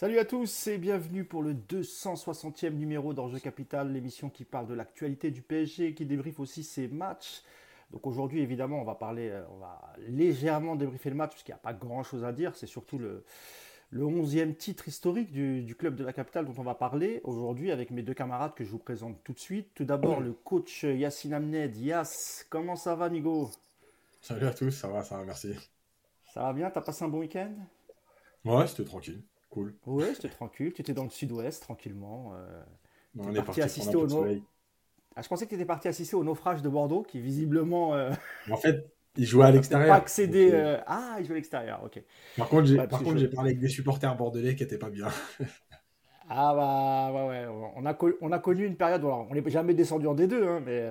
Salut à tous et bienvenue pour le 260e numéro d'Enjeu Capital, l'émission qui parle de l'actualité du PSG, qui débriefe aussi ses matchs. Donc aujourd'hui, évidemment, on va parler, euh, on va légèrement débriefer le match, parce qu'il n'y a pas grand-chose à dire. C'est surtout le, le 11e titre historique du, club de la capitale dont on va parler aujourd'hui avec mes deux camarades que je vous présente tout de suite. Tout d'abord, le coach Yassine Amned. Yass, comment ça va, Nigo? Salut à tous, ça va, ça va, merci. Ça va bien? T'as passé un bon week-end? Ouais, c'était tranquille. Cool. Oui, c'était tranquille. Tu étais dans le sud-ouest tranquillement. Euh, on est parti, assister au ah, je pensais que tu étais parti assister au naufrage de Bordeaux, qui visiblement. Euh, en fait, il jouait à l'extérieur. Pas accéder. Euh, ah, il jouait à l'extérieur, ok. Par contre, j'ai parlé avec des supporters bordelais qui n'étaient pas bien. ah bah ouais, ouais. On, a on a connu une période, où on n'est jamais descendu en D2, hein, mais,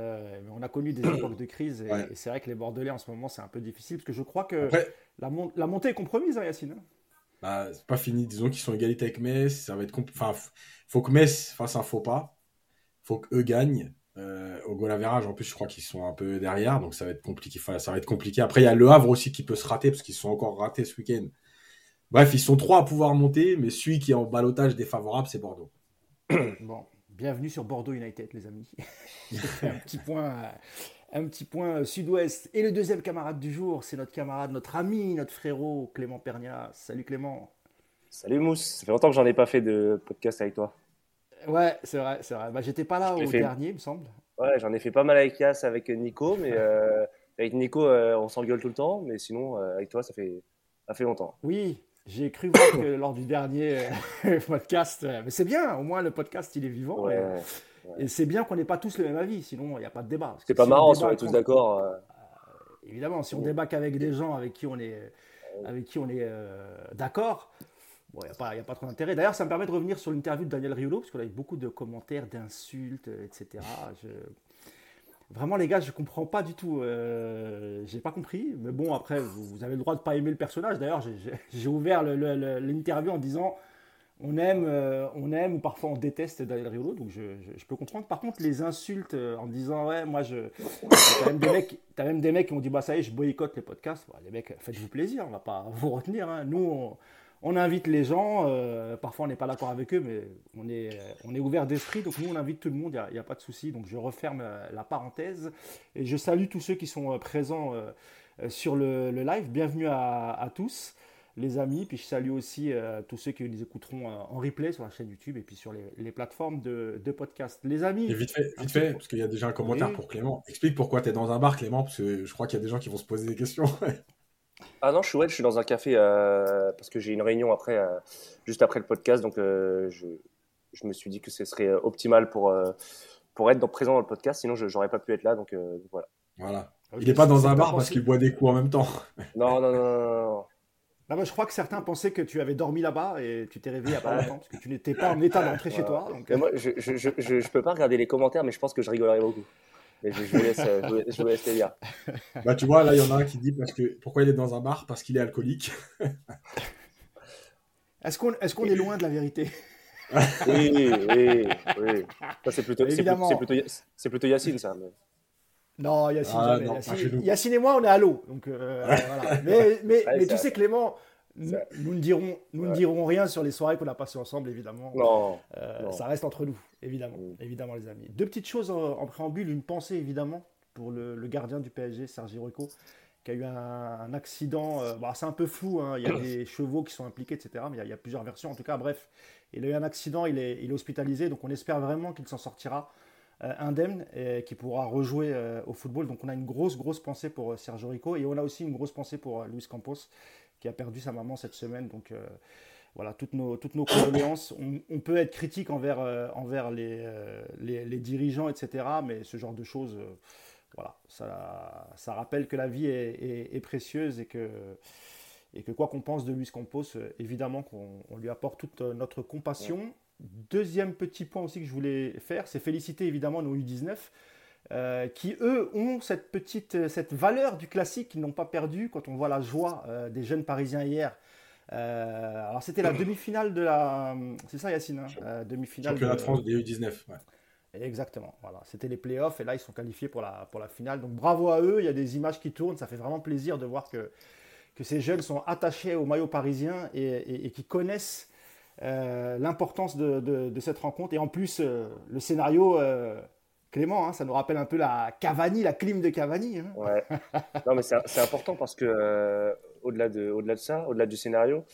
on a connu des époques de crise. Et, c'est vrai que les Bordelais en ce moment, c'est un peu difficile, parce que je crois que la, la, montée est compromise, hein, Yacine. Bah, c'est pas fini. Disons qu'ils sont égalité avec Metz. Ça va être enfin, faut que Metz fasse un faux pas. Faut qu'eux gagnent. Euh, au goal average, en plus, je crois qu'ils sont un peu derrière, donc ça va être compliqué. ça va être compliqué. Après, il y a Le Havre aussi qui peut se rater parce qu'ils sont encore ratés ce week-end. Bref, ils sont trois à pouvoir monter, mais celui qui est en balotage défavorable, c'est Bordeaux. Bon, bienvenue sur Bordeaux United, les amis. un petit point un petit point sud-ouest. Et le deuxième camarade du jour, c'est notre camarade, notre ami, notre frérot, Clément Pernia. Salut Clément. Salut Mousse, ça fait longtemps que j'en ai pas fait de podcast avec toi. Ouais, c'est vrai, c'est vrai. Bah, j'étais pas là au dernier, il me semble. Ouais, j'en ai fait pas mal avec Yass, avec Nico, mais euh, avec Nico, euh, on s'engueule tout le temps, mais sinon, euh, avec toi, ça fait, ça fait longtemps. Oui, j'ai cru voir que lors du dernier podcast, mais c'est bien, au moins le podcast, il est vivant. Ouais. Et c'est bien qu'on n'ait pas tous le même avis, sinon il n'y a pas de débat. C'est pas marrant si on est tous d'accord. Euh. évidemment, si on débat qu'avec des gens avec qui on est, avec qui on est euh, d'accord, il n'y a, pas, a pas trop d'intérêt. D'ailleurs, ça me permet de revenir sur l'interview de Daniel Riolo, parce qu'on a eu beaucoup de commentaires, d'insultes, etc. Vraiment, les gars, je comprends pas du tout. Euh, j'ai pas compris. Mais bon, après, vous, avez le droit de pas aimer le personnage. D'ailleurs, j'ai ouvert l'interview en disant on aime, euh, on aime ou parfois on déteste Daniel Riolo, donc je, peux comprendre. Par contre, les insultes euh, en disant ouais, moi je, t'as même des mecs, même des mecs qui ont dit bah ça y est, je boycotte les podcasts. les mecs, faites-vous plaisir, on va pas vous retenir. Hein. Nous, on, invite les gens. Euh, parfois, on n'est pas d'accord avec eux, mais on est, on est ouvert d'esprit, donc nous on invite tout le monde. Il n'y a, pas de souci. Donc je referme la parenthèse et je salue tous ceux qui sont présents sur le, live. Bienvenue à tous les amis. Puis je salue aussi euh, tous ceux qui nous écouteront euh, en replay sur la chaîne YouTube et puis sur les, plateformes de, podcast. Les amis. Et vite fait, vite fait parce qu'il y a déjà un commentaire pour Clément. Explique pourquoi tu es dans un bar, Clément, parce que je crois qu'il y a des gens qui vont se poser des questions. ah non, je suis, ouais, je suis dans un café euh, parce que j'ai une réunion après, juste après le podcast. Donc je, je, me suis dit que ce serait optimal pour, pour être présent dans le podcast. Sinon, je n'aurais pas pu être là. Donc voilà. Voilà. Il n'est pas dans un bar parce qu'il boit des coups en même temps. non, non, non. non. Là, je crois que certains pensaient que tu avais dormi là-bas et tu t'es réveillé il n'y a pas longtemps parce que tu n'étais pas en état d'entrer chez toi. Donc... Moi, je ne peux pas regarder les commentaires, mais je pense que je rigolerai beaucoup. Mais je, vous laisse, je, vous laisse les dire. Bah, tu vois, là, il y en a un qui dit parce que, pourquoi il est dans un bar? Parce qu'il est alcoolique. Est-ce qu'on est, qu'on est loin de la vérité? Oui, oui, oui. c'est plutôt, plutôt, plutôt, Yacine, ça. Non, Yacine, ah, Yacine, et moi, on est à l'eau. Donc, euh, voilà. Mais, mais, mais tu sais, Clément, nous, ne dirons, nous ne dirons rien sur les soirées qu'on a passées ensemble, évidemment. Non, euh, Ça reste entre nous, évidemment. Mm. Évidemment, les amis. Deux petites choses en, préambule. Une pensée, évidemment, pour le, gardien du PSG, Sergi Rico, qui a eu un, accident. Euh, c'est un peu flou. Hein. Il y a des chevaux qui sont impliqués, etc. Mais il y, a, plusieurs versions. En tout cas, bref, il a eu un accident. Il est, il est hospitalisé. Donc, on espère vraiment qu'il s'en sortira. Euh, indemne et qui pourra rejouer euh, au football. Donc on a une grosse, grosse pensée pour euh, Sergio Rico et on a aussi une grosse pensée pour Luis Campos qui a perdu sa maman cette semaine. Donc voilà, toutes nos, toutes nos condoléances. On, peut être critique envers, envers les, les, dirigeants, etc. Mais ce genre de choses, voilà, ça, ça rappelle que la vie est, est, précieuse et que, et que quoi qu'on pense de Luis Campos, évidemment qu'on lui apporte toute notre compassion. Deuxième petit point aussi que je voulais faire, c'est féliciter évidemment nos U19. Euh, qui eux ont cette petite cette valeur du classique qu'ils n'ont pas perdu quand on voit la joie euh, des jeunes parisiens hier. Euh, alors c'était la demi-finale de la c'est ça Yacine hein demi-finale championnat de France des U19 Exactement. Voilà, c'était les playoffs et là ils sont qualifiés pour la pour la finale. Donc bravo à eux, il y a des images qui tournent, ça fait vraiment plaisir de voir que que ces jeunes sont attachés au maillot parisien et, et, et qui connaissent l'importance de, cette rencontre. Et en plus, le scénario, Clément, hein, ça nous rappelle un peu la Cavani, la clim de Cavani. Hein. Ouais. Non, mais c'est important parce que au-delà de, au de ça, au-delà du scénario,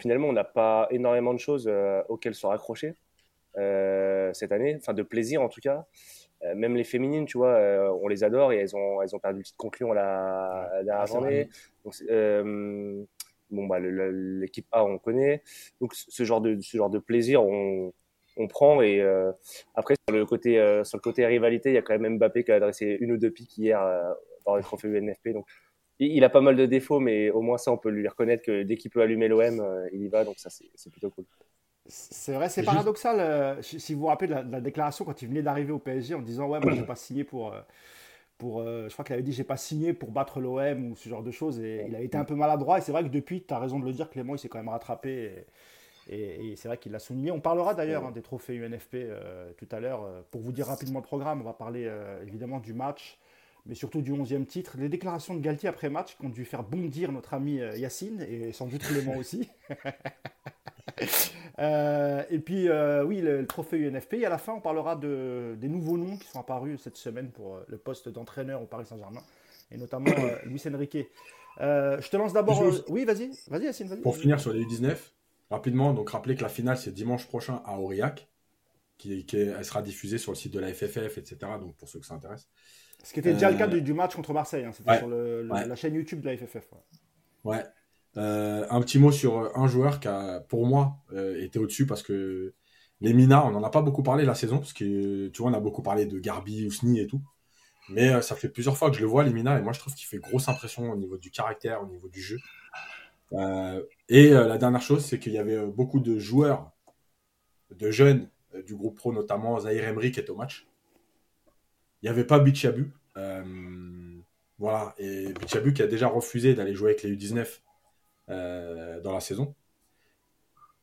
finalement, on n'a pas énormément de choses auxquelles se raccrocher cette année, enfin de plaisir en tout cas. Euh, même les féminines, tu vois, euh, on les adore et elles ont, elles ont perdu le titre concluant la, la dernière journée. Donc, euh, bon, bah, l'équipe A, on connaît. Donc, ce genre de, ce genre de plaisir, on, on prend. Et après, sur le, côté, sur le côté rivalité, il y a quand même Mbappé qui a adressé une ou deux piques hier dans les trophées UNFP. Donc, il, a pas mal de défauts, mais au moins ça, on peut lui reconnaître que dès qu'il peut allumer l'OM, il y va. Donc, ça, c'est plutôt cool. C'est vrai, c'est paradoxal. Euh, si vous vous rappelez de la, déclaration quand il venait d'arriver au PSG en disant Ouais, moi, j'ai pas signé pour. Euh, pour euh, je crois qu'il avait dit J'ai pas signé pour battre l'OM ou ce genre de choses. Et il a été un peu maladroit. Et c'est vrai que depuis, tu as raison de le dire, Clément, il s'est quand même rattrapé. Et, c'est vrai qu'il l'a souligné. On parlera d'ailleurs hein, des trophées UNFP tout à l'heure. pour vous dire rapidement le programme, on va parler évidemment du match, mais surtout du 11e titre. Les déclarations de Galtier après match qui ont dû faire bondir notre ami Yacine et sans doute Clément aussi. Euh, et puis, euh, oui, le, trophée UNFP. Et à la fin, on parlera de, des nouveaux noms qui sont apparus cette semaine pour euh, le poste d'entraîneur au Paris Saint-Germain, et notamment Luis Enrique. je te lance d'abord. Oui, vas-y, vas-y, Yacine, vas-y. Pour finir sur les U19, rapidement, donc rappeler que la finale, c'est dimanche prochain à Aurillac, qui, elle sera diffusée sur le site de la FFF, etc. Donc, pour ceux que ça intéresse. Ce qui était déjà le cas du, match contre Marseille, hein. c'était sur la chaîne YouTube de la FFF. ouais. Euh, un petit mot sur euh, un joueur qui a, pour moi, euh, été au-dessus parce que les Mina, on n'en a pas beaucoup parlé la saison, parce que tu vois, on a beaucoup parlé de Garbi, Ousni et tout. Mais ça fait plusieurs fois que je le vois, les Mina, et moi je trouve qu'il fait grosse impression au niveau du caractère, au niveau du jeu. et la dernière chose, c'est qu'il y avait beaucoup de joueurs, de jeunes du groupe pro, notamment Zahir Emery qui est au match. Il n'y avait pas Bichabu. voilà, et Bichabu qui a déjà refusé d'aller jouer avec les U19 euh, dans la saison.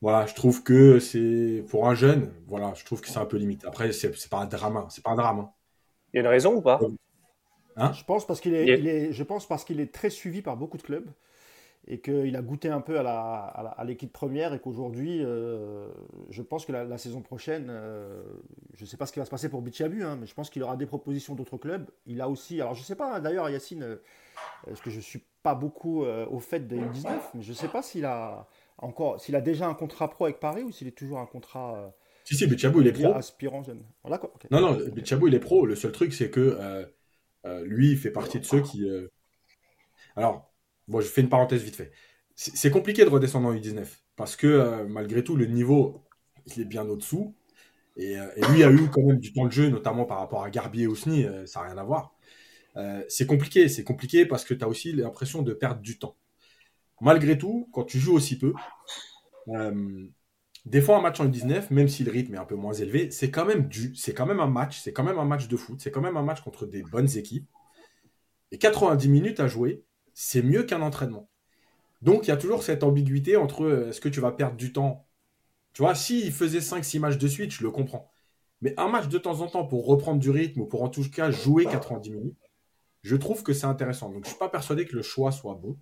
Voilà, je trouve que c'est pour un jeune, voilà, je trouve que c'est un peu limite. Après, c'est pas un drame, c'est pas un drame. Hein. Il y a une raison ou pas? Hein? Je pense parce qu'il est, je pense parce qu'il est très suivi par beaucoup de clubs et qu'il a goûté un peu à l'équipe première et qu'aujourd'hui, euh, je pense que la, saison prochaine, euh, je ne sais pas ce qui va se passer pour Bichabu, hein, mais je pense qu'il aura des propositions d'autres clubs. Il a aussi, alors je ne sais pas, d'ailleurs Yacine, parce que je suis pas beaucoup euh, au fait des U19, mais je ne sais pas s'il a encore, s'il a déjà un contrat pro avec Paris ou s'il est toujours un contrat. Euh, si, si, Bichabou, il est pro. Aspirant jeune. Oh, non, non, Bichabou, il est pro. Le seul truc, c'est que euh, lui, il fait partie de ceux qui. Alors, bon, je fais une parenthèse vite fait. C'est compliqué de redescendre en U19 parce que malgré tout, le niveau, il est bien au-dessous. Et, et, lui a eu quand même du temps de jeu, notamment par rapport à Garbier et Ousni, ça n'a rien à voir. Euh, c'est compliqué, c'est compliqué parce que tu as aussi l'impression de perdre du temps. Malgré tout, quand tu joues aussi peu, euh, des fois un match en 19, même si le rythme est un peu moins élevé, c'est quand même du, c'est quand même un match, c'est quand même un match de foot, c'est quand même un match contre des bonnes équipes. Et 90 minutes à jouer, c'est mieux qu'un entraînement. Donc il y a toujours cette ambiguïté entre euh, est-ce que tu vas perdre du temps? Tu vois, s'il faisait 5-6 matchs de suite, je le comprends. Mais un match de temps en temps pour reprendre du rythme ou pour en tout cas jouer 90 minutes, je trouve que c'est intéressant. Donc, je ne suis pas persuadé que le choix soit bon.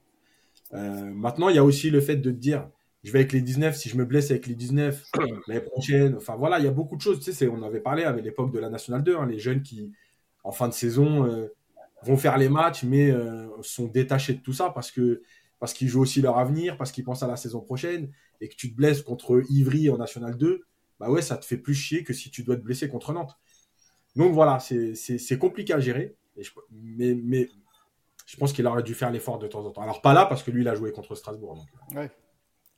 Euh, maintenant, il y a aussi le fait de dire, je vais avec les 19, si je me blesse avec les 19 l'année prochaine, enfin voilà, il y a beaucoup de choses. Tu sais, on avait parlé avec l'époque de la Nationale 2, hein, les jeunes qui, en fin de saison, euh, vont faire les matchs, mais euh, sont détachés de tout ça parce que parce qu'ils jouent aussi leur avenir, parce qu'ils pensent à la saison prochaine, et que tu te blesses contre Ivry en National 2, bah ouais, ça te fait plus chier que si tu dois te blesser contre Nantes. Donc voilà, c'est compliqué à gérer mais, mais je pense qu'il aurait dû faire l'effort de temps en temps. Alors pas là, parce que lui, il a joué contre Strasbourg. Ouais.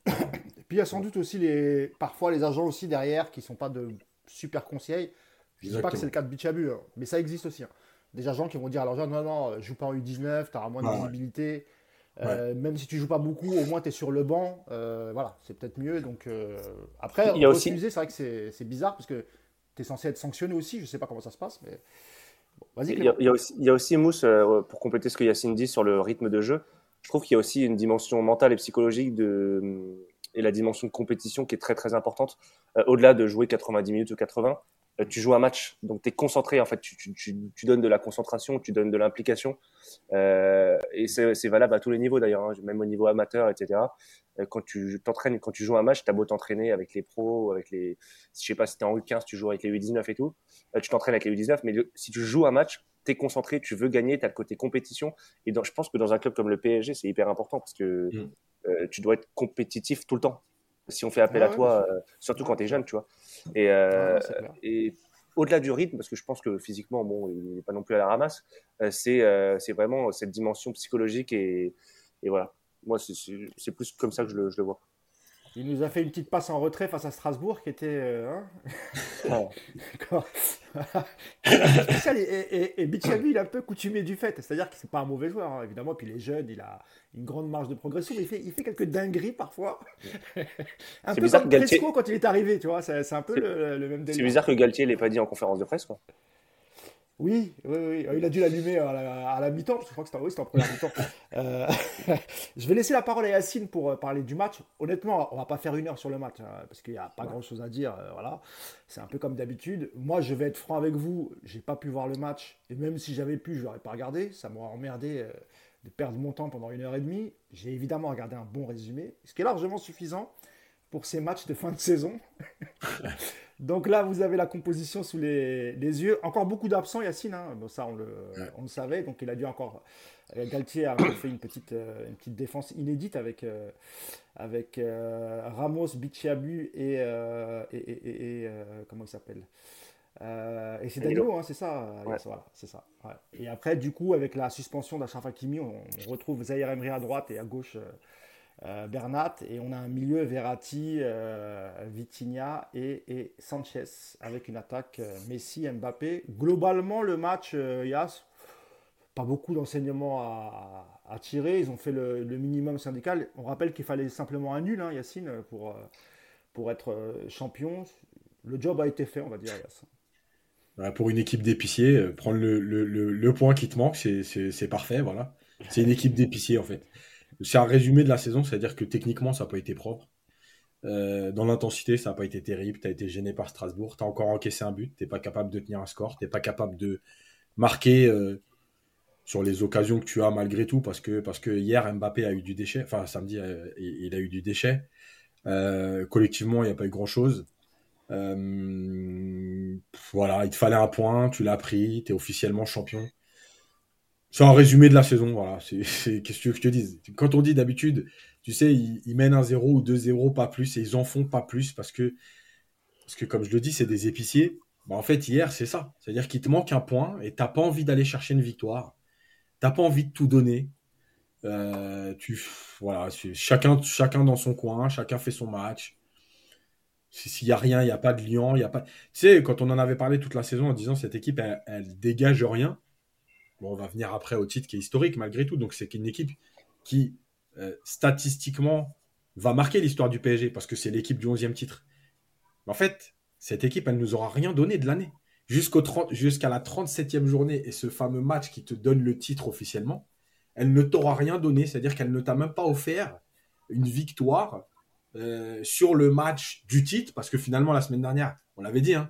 Et puis il y a sans doute aussi les, parfois les agents aussi derrière qui sont pas de super conseils. Je ne dis pas que c'est le cas de Bichabu, hein, mais ça existe aussi. Hein. Des agents qui vont dire alors non, non, joue pas en U19, tu auras moins de visibilité. Euh, même si tu joues pas beaucoup, au moins tu es sur le banc. Euh, voilà, c'est peut-être mieux. Donc, Après, il y a aussi... c'est vrai que c'est bizarre parce que tu es censé être sanctionné aussi. Je sais pas comment ça se passe, mais il, y a, aussi, il y a aussi Mousse, euh, pour compléter ce que Yacine dit sur le rythme de jeu, je trouve qu'il y a aussi une dimension mentale et psychologique de, et la dimension de compétition qui est très très importante. Euh, au-delà de jouer 90 minutes ou 80, euh, tu joues un match, donc tu es concentré, en fait, tu, tu, tu, donnes de la concentration, tu donnes de l'implication. Euh, et c'est valable à tous les niveaux d'ailleurs, hein, même au niveau amateur, etc. Euh, quand tu t'entraînes, quand tu joues un match, tu as beau t'entraîner avec les pros, avec les. Je sais pas si tu es en U15, tu joues avec les U19 et tout. tu t'entraînes avec les U19, mais si tu joues un match, tu es concentré, tu veux gagner, tu as le côté compétition. Et je pense que dans un club comme le PSG, c'est hyper important parce que mm. tu dois être compétitif tout le temps si on fait appel à toi, surtout quand tu es jeune, tu vois. Et, euh, et au-delà du rythme, parce que je pense que physiquement, bon, il n'est pas non plus à la ramasse, euh, c'est euh, c'est vraiment cette dimension psychologique et, et voilà. Moi, c'est plus comme ça que je le, je le vois. Il nous a fait une petite passe en retrait face à Strasbourg qui était. Euh, hein et, et, et il est un peu coutumier du fait. C'est-à-dire que c'est pas un mauvais joueur, hein, évidemment. Puis il est jeune, il a une grande marge de progression. Mais il fait, il fait quelques dingueries parfois. un peu bizarre comme Galtier... quand il est arrivé, tu vois. C'est un peu le, le, même délire. C'est bizarre que Galtier l'ait pas dit en conférence de presse, quoi. Oui, oui, oui. Il a dû l'allumer à la, mi-temps, je crois que c'était en première mi-temps. Euh, je vais laisser la parole à Yacine pour euh, parler du match. Honnêtement, on va pas faire une heure sur le match, hein, parce qu'il n'y a pas grand-chose à dire. Euh, voilà, C'est un peu comme d'habitude. Moi, je vais être franc avec vous. J'ai pas pu voir le match. Et même si j'avais pu, je l'aurais pas regardé. Ça m'aurait emmerdé de perdre mon temps pendant une heure et demie. J'ai évidemment regardé un bon résumé, ce qui est largement suffisant pour ces matchs de fin de saison. Donc là, vous avez la composition sous les, yeux. Encore beaucoup d'absents, Yacine. Hein. ça, on le, on le, savait. Donc il a dû encore. Euh, Galtier a fait une petite, euh, une petite défense inédite avec, euh, avec Ramos, Bichiabu et. et, et, comment il s'appelle et c'est Danilo, hein, c'est ça, voilà, c'est ça. Et après, du coup, avec la suspension d'Achraf Hakimi, on, retrouve Zahir Emery à droite et à gauche euh, Bernat, et on a un milieu Verratti, euh, Vitinha et, Sanchez, avec une attaque euh, Messi, Mbappé. Globalement, le match, il y a pas beaucoup d'enseignements à, tirer. Ils ont fait le, minimum syndical. On rappelle qu'il fallait simplement un nul, hein, Yacine, pour, pour être champion. Le job a été fait, on va dire, bah, pour une équipe d'épiciers, prendre le, le, point qui te manque, c'est parfait, voilà. C'est une équipe d'épiciers, en fait. C'est un résumé de la saison, c'est-à-dire que techniquement, ça n'a pas été propre. Euh, dans l'intensité, ça n'a pas été terrible. Tu as été gêné par Strasbourg. Tu as encore encaissé un but. Tu pas capable de tenir un score. Tu pas capable de marquer euh, sur les occasions que tu as malgré tout. Parce que, parce que hier, Mbappé a eu du déchet. Enfin, samedi, euh, il a eu du déchet. collectivement, il n'y a pas eu grand-chose. voilà, il te fallait un point. Tu l'as pris. Tu es officiellement champion. C'est un résumé de la saison, voilà. Qu'est-ce que je te dise? Quand on dit d'habitude, tu sais, ils, mènent un 0 ou 2-0, pas plus, et ils en font pas plus parce que, parce que comme je le dis, c'est des épiciers. Bah, en fait, hier, c'est ça. C'est-à-dire qu'il te manque un point et t'as pas envie d'aller chercher une victoire. T'as pas envie de tout donner. Euh, tu, voilà, chacun, chacun dans son coin, chacun fait son match. S'il n'y a rien, il n'y a pas de lion, il y a pas. Tu sais, quand on en avait parlé toute la saison en disant cette équipe, elle, elle dégage rien on va venir après au titre qui est historique malgré tout. Donc c'est une équipe qui, euh, statistiquement, va marquer l'histoire du PSG parce que c'est l'équipe du 11e titre. en fait, cette équipe, elle nous aura rien donné de l'année. Jusqu'à la 37e journée et ce fameux match qui te donne le titre officiellement, elle ne t'aura rien donné. C'est-à-dire qu'elle ne t'a même pas offert une victoire euh, sur le match du titre parce que finalement, la semaine dernière, on l'avait dit, hein,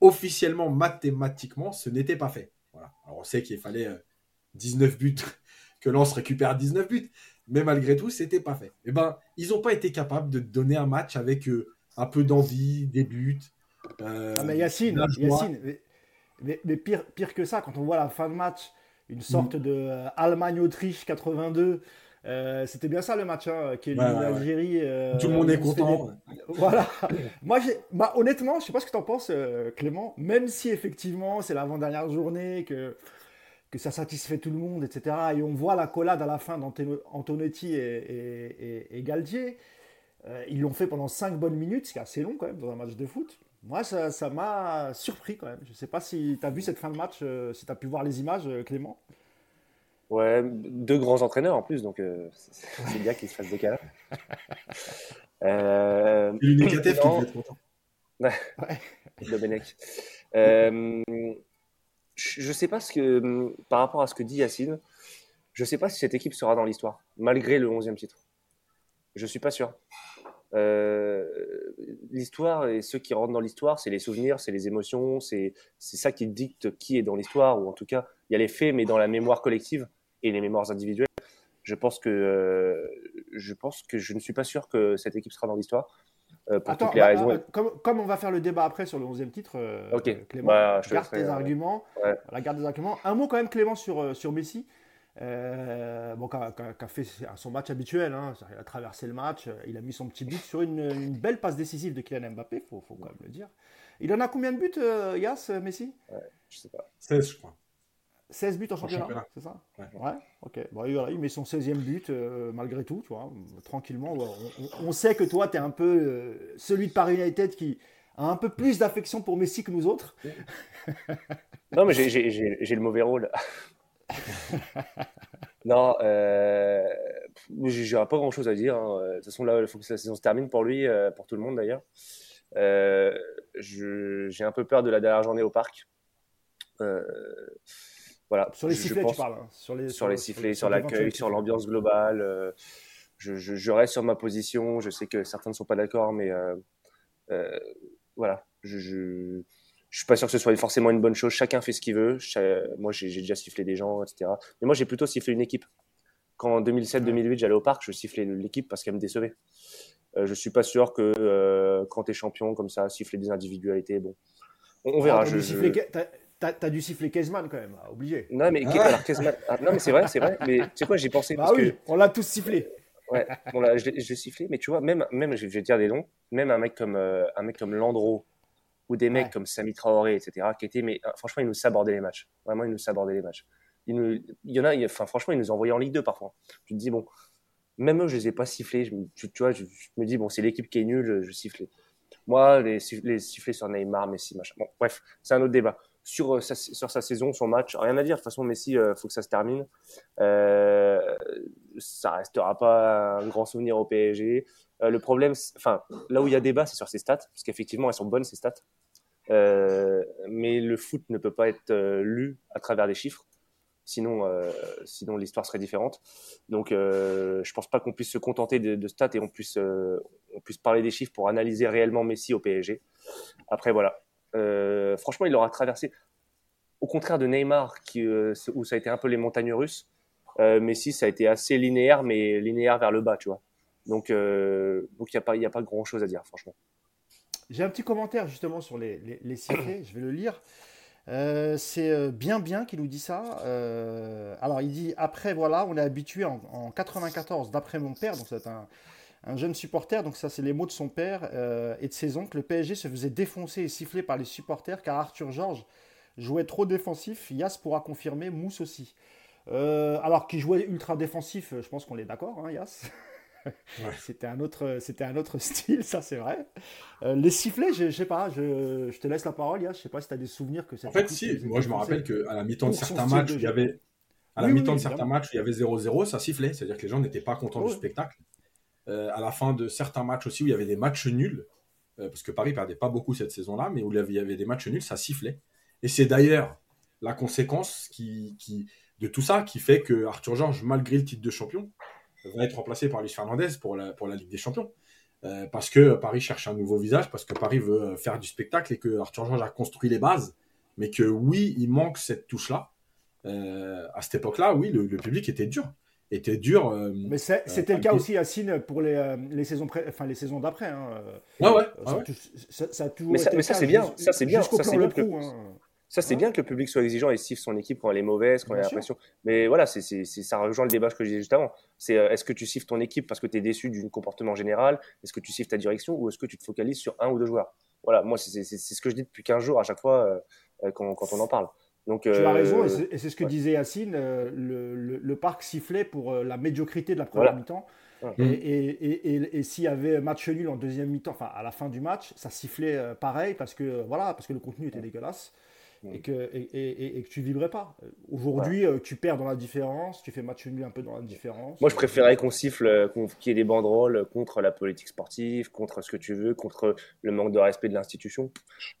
officiellement, mathématiquement, ce n'était pas fait. Alors on sait qu'il fallait 19 euh, buts, que Lens récupère 19 buts, mais malgré tout, c'était pas fait. Et eh ben, ils n'ont pas été capables de donner un match avec euh, un peu d'envie, des buts. Euh, ah mais Yacine, Yacine mais, pire, pire que ça, quand on voit la fin de match, une sorte mm. de Allemagne-Autriche 82. C'était bien ça le match, hein, qui est l'Algérie. Tout le monde est content. Voilà. Moi, bah, honnêtement, je sais pas ce que tu en penses, Clément. Même si effectivement c'est l'avant-dernière journée, que que ça satisfait tout le monde, etc. Et on voit la collade à la fin d'Antonetti et, et, Galtier. Euh, ils l'ont fait pendant 5 bonnes minutes, ce qui est assez long quand même dans un match de foot. Moi, ça m'a surpris quand même. Je ne sais pas si tu as vu cette fin de match, euh, si tu as pu voir les images, euh, Clément. Ouais, deux grands entraîneurs en plus, donc c'est bien qu'ils se fassent des cas. euh, qui être content. Ouais, Domenech. Euh, je ne sais pas ce que, par rapport à ce que dit Yacine, je ne sais pas si cette équipe sera dans l'histoire, malgré le 11e titre. Je ne suis pas sûr. l'histoire et ceux qui rentrent dans l'histoire, c'est les souvenirs, c'est les émotions, c'est ça qui dicte qui est dans l'histoire, ou en tout cas, il y a les faits, mais dans la mémoire collective et les mémoires individuelles. Je pense que, je pense que je ne suis pas sûr que cette équipe sera dans l'histoire. Euh, pour toutes les bah, raisons. Euh, comme, comme, on va faire le débat après sur le 11e titre, euh, Clément, bah, garde tes arguments. La garde des arguments. Un mot quand même, Clément, sur, sur Messi. bon, qui a, fait son match habituel, hein. il a traversé le match, il a mis son petit but sur une, une belle passe décisive de Kylian Mbappé, il faut, faut, quand même le dire. Il en a combien de buts, Yas, Messi? Je sais pas. 16, je crois. 16 buts en championnat, c'est ça ouais. ok. Bon, il met son 16e but euh, malgré tout, tu vois, tranquillement. On, sait que toi, tu es un peu euh, celui de Paris United qui a un peu plus d'affection pour Messi que nous autres. non, mais j'ai le mauvais rôle. non, euh, j'ai pas grand chose à dire. Hein. De toute façon, là, il faut que la saison se termine pour lui, euh, pour tout le monde d'ailleurs. j'ai un peu peur de la dernière journée au parc. Sur les sifflets, tu parles. Hein. Sur les, sur, les sifflets, sur, l'accueil, sur l'ambiance globale. Euh, je, reste sur ma position. Je sais que certains ne sont pas d'accord, mais euh, euh, voilà. Je, je, suis pas sûr que ce soit forcément une bonne chose. Chacun fait ce qu'il veut. moi, j'ai déjà sifflé des gens, etc. Mais moi, j'ai plutôt sifflé une équipe. Quand en 2007-2008, j'allais au parc, je sifflais l'équipe parce qu'elle me décevait. Je suis pas sûr que quand tu es champion comme ça, siffler des individualités, bon, on, verra. Ah, je, T'as dû siffler Kezman quand même, obligé. Non, mais, ah. alors, ah, non, mais c'est vrai, c'est vrai. Mais tu sais quoi, j'ai pensé. Bah oui, on l'a tous sifflé. Ouais, bon, là, je l'ai sifflé, mais tu vois, même, même je vais dire des noms, même un mec comme, euh, un mec comme Landreau ou des mecs comme Sami Traoré, etc., qui étaient, mais euh, franchement, ils nous sabordaient les matchs. Vraiment, ils nous sabordaient les matchs. il y en a, enfin, franchement, ils nous envoyaient en Ligue 2 parfois. Tu te dis, bon, même eux, je les ai pas sifflés. Je, tu, vois, je, me dis, bon, c'est l'équipe qui est nulle, je, siffle. Moi, les, les sifflets sur Neymar, Messi, machin. Bon, bref, c'est un autre débat sur euh, sa, sur sa saison, son match, rien à dire. De toute façon, Messi, il euh, faut que ça se termine. Euh, ça restera pas un grand souvenir au PSG. Euh, le problème, enfin, là où il y a débat, c'est sur ses stats, parce qu'effectivement, elles sont bonnes ces stats. mais le foot ne peut pas être lu à travers des chiffres. Sinon, sinon l'histoire serait différente. Donc, je pense pas qu'on puisse se contenter de, de stats et on puisse, on puisse parler des chiffres pour analyser réellement Messi au PSG. Après, voilà, euh, franchement, il aura traversé. Au contraire de Neymar, qui, euh, où ça a été un peu les montagnes russes, euh, Messi, ça a été assez linéaire, mais linéaire vers le bas, tu vois. Donc, donc il n'y a pas, a pas grand chose à dire, franchement. J'ai un petit commentaire justement sur les, les, je vais le lire. c'est bien bien qui nous dit ça. alors il dit après voilà, on est habitué en, en 94 d'après mon père, donc c'est un, un jeune supporter, donc ça c'est les mots de son père euh, et de ses oncles, le PSG se faisait défoncer et siffler par les supporters car Arthur Georges jouait trop défensif. Yas pourra confirmer, Mousse aussi. Euh, alors qu'il jouait ultra défensif, je pense qu'on est d'accord, hein, Yas c'était un autre, c'était un autre style, ça c'est vrai. Euh, les sifflets, je, sais pas, je, te laisse la parole, Yas. Je sais pas si tu as des souvenirs que En fait, si. Moi, je me rappelle qu'à la mi-temps de certains matchs, il y avait à la mi-temps de certains matchs, il y avait 0-0, ça sifflait, c'est-à-dire que les gens n'étaient pas contents du spectacle. Euh, à la fin de certains matchs aussi où il y avait des matchs nuls, euh, parce que Paris perdait pas beaucoup cette saison-là, mais où il y avait des matchs nuls, ça sifflait. Et c'est d'ailleurs la conséquence qui, de tout ça qui fait que Arthur Georges, malgré le titre de champion, va être remplacé par Luis Fernandez pour la, pour la Ligue des Champions. Euh, parce que Paris cherche un nouveau visage, parce que Paris veut faire du spectacle et que Arthur Georges a construit les bases, mais que oui, il manque cette touche-là. à cette époque-là, oui, le, public était dur était dur. Euh, mais euh, c'était le cas aussi à Sine pour les, euh, les saisons, enfin, les saisons d'après. Hein. Ouais, ouais. Ça, ça, a toujours mais ça, mais ça c'est bien. Ça, c'est bien. Ça, c'est bien, que, hein. ça, c'est bien que le public soit exigeant et siffle son équipe quand elle est mauvaise, quand il a l'impression. Mais voilà, c'est, ça rejoint le débat que je disais juste avant. C'est est-ce que tu siffles ton équipe parce que tu es déçu du comportement général? Est-ce que tu siffles ta direction Ou est-ce que tu te focalises sur un ou deux joueurs? Voilà, moi, c'est, ce que je dis depuis 15 jours à chaque fois quand, quand on en parle tu as raison, et euh, c'est ce que disait Yacine, euh, le, le, parc sifflait pour euh, la médiocrité de la première mi-temps. Et, et, et, s'il y avait match nul en deuxième mi-temps, enfin à la fin du match, ça sifflait pareil parce que, voilà, parce que le contenu était dégueulasse et que, et, que tu vibrais pas. Aujourd'hui, tu perds dans la différence, tu fais match nul un peu dans la différence. Moi, je préférais qu'on siffle, qu'il y ait des banderoles contre la politique sportive, contre ce que tu veux, contre le manque de respect de l'institution.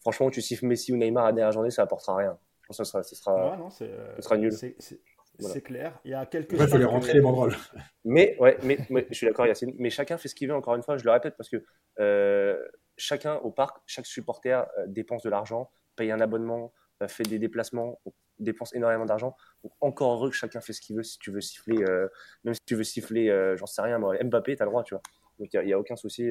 Franchement, tu siffles Messi ou Neymar à dernière journée, ça apportera rien. Je pense que ça sera, ça sera, nul. C'est clair. Il y a quelques. il faut les rentrer les banderoles. Mais, ouais, mais, je suis d'accord, Yacine. Mais chacun fait ce qu'il veut, encore une fois, je le répète, parce que euh, chacun au parc, chaque supporter euh, dépense de l'argent, paye un abonnement, euh, fait des déplacements, dépense énormément d'argent. Donc, encore heureux que chacun fait ce qu'il veut. Si tu veux siffler, même si tu veux siffler, j'en sais rien, moi, Mbappé, tu as le droit, tu vois. Donc, il n'y a, aucun souci.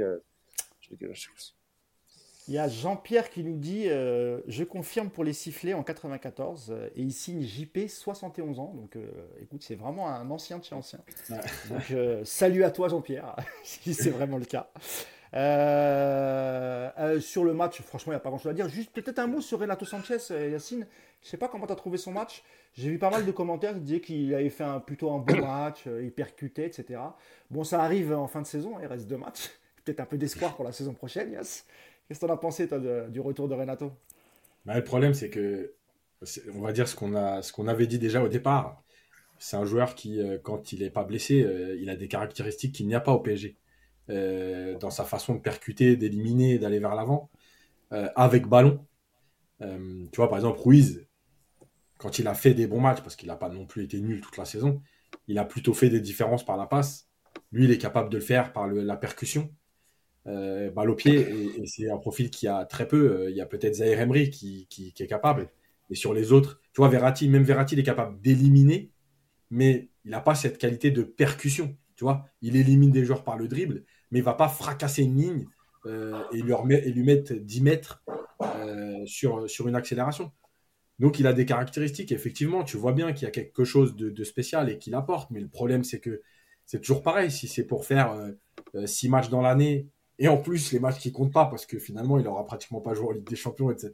Il y a Jean-Pierre qui nous dit euh, Je confirme pour les sifflets en 94 euh, et il signe JP 71 ans. Donc euh, écoute, c'est vraiment un ancien de chez ancien. Donc salut à toi Jean-Pierre, si c'est vraiment le cas. sur le match, franchement, il n'y a pas grand-chose à dire. Juste peut-être un mot sur Renato Sanchez, Yacine. Je ne sais pas comment tu as trouvé son match. J'ai vu pas mal de commentaires qui disaient qu'il avait fait un, plutôt un bon match, il percutait, etc. Bon, ça arrive en fin de saison, il reste deux matchs. Peut-être un peu d'espoir pour la saison prochaine, Yass. Qu'est-ce que tu en as pensé, toi, du retour de Renato? Bah, Le problème, c'est que, on va dire ce qu'on avait dit déjà au départ. C'est un joueur qui, euh, quand il n'est pas blessé, euh, il a des caractéristiques qu'il n'y a pas au PSG. Euh, dans sa façon de percuter, d'éliminer, d'aller vers l'avant, avec ballon. tu vois, par exemple, Ruiz, quand il a fait des bons matchs, parce qu'il n'a pas non plus été nul toute la saison, il a plutôt fait des différences par la passe. Lui, il est capable de le faire par la percussion balle au pied, et, c'est un profil qui a très peu. Euh, il y a peut-être Zaire Emery qui, qui, est capable. Et sur les autres, tu vois, Verratti, même Verratti, il est capable d'éliminer, mais il n'a pas cette qualité de percussion. Tu vois, il élimine des joueurs par le dribble, mais il va pas fracasser une ligne euh, et, lui et lui mettre 10 mètres euh, sur, sur une accélération. Donc il a des caractéristiques. Effectivement, tu vois bien qu'il y a quelque chose de, de spécial et qu'il apporte, mais le problème c'est que c'est toujours pareil. Si c'est pour faire 6 matchs dans l'année et en plus, les matchs qui comptent pas, parce que finalement, il aura pratiquement pas joué en Ligue des Champions, etc.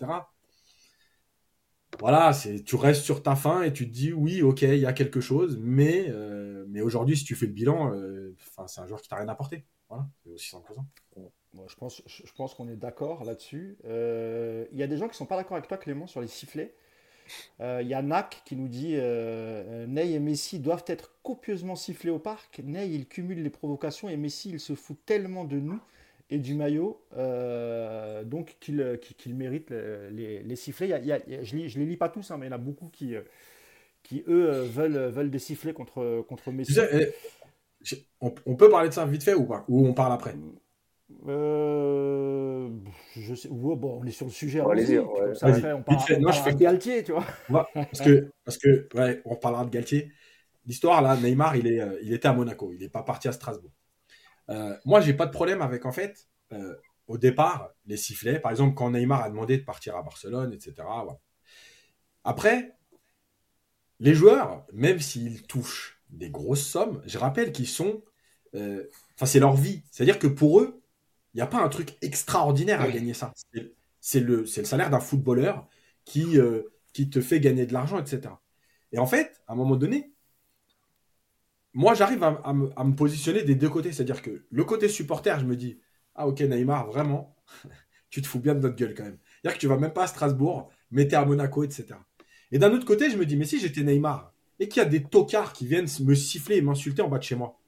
Voilà, c'est, tu restes sur ta fin et tu te dis, oui, ok, il y a quelque chose, mais, euh, mais aujourd'hui, si tu fais le bilan, euh, c'est un joueur qui t'a rien apporté. Voilà, c'est aussi simple que ça. je pense, je pense qu'on est d'accord là-dessus. Euh, il y a des gens qui sont pas d'accord avec toi, Clément, sur les sifflets. Il y a Nak qui nous dit Ney et Messi doivent être copieusement sifflés au parc. Ney, il cumule les provocations et Messi, il se fout tellement de nous et du maillot, euh, donc qu'il qu mérite les, les, sifflets. Il y a, je ne les lis pas tous, hein, mais il y en a beaucoup qui, euh, qui eux, euh, veulent, veulent des sifflets contre, contre Messi. on, peut parler de ça vite fait ou pas? Ou on parle après? Je sais, bon, on est sur le sujet. On, ouais. on parle, je fais... de Galtier, tu vois. parce que, parce que ouais, on parlera de Galtier. L'histoire, là, Neymar, il, est, il était à Monaco. Il n'est pas parti à Strasbourg. Euh, moi, j'ai pas de problème avec, en fait, euh, au départ, les sifflets. Par exemple, quand Neymar a demandé de partir à Barcelone, etc. Après, les joueurs, même s'ils touchent des grosses sommes, je rappelle qu'ils sont. Euh, enfin, c'est leur vie. C'est-à-dire que pour eux, il n'y a pas un truc extraordinaire à gagner ça. C'est le, le, salaire d'un footballeur qui, qui te fait gagner de l'argent, etc. Et en fait, à un moment donné, moi, j'arrive à, me, positionner des deux côtés. C'est-à-dire que le côté supporter, je me dis, ah ok, Neymar, vraiment, tu te fous bien de notre gueule quand même. C'est-à-dire que tu vas même pas à Strasbourg, mais tu es à Monaco, etc. Et d'un autre côté, je me dis, mais si j'étais Neymar et qu'il y a des tocards qui viennent me siffler et m'insulter en bas de chez moi,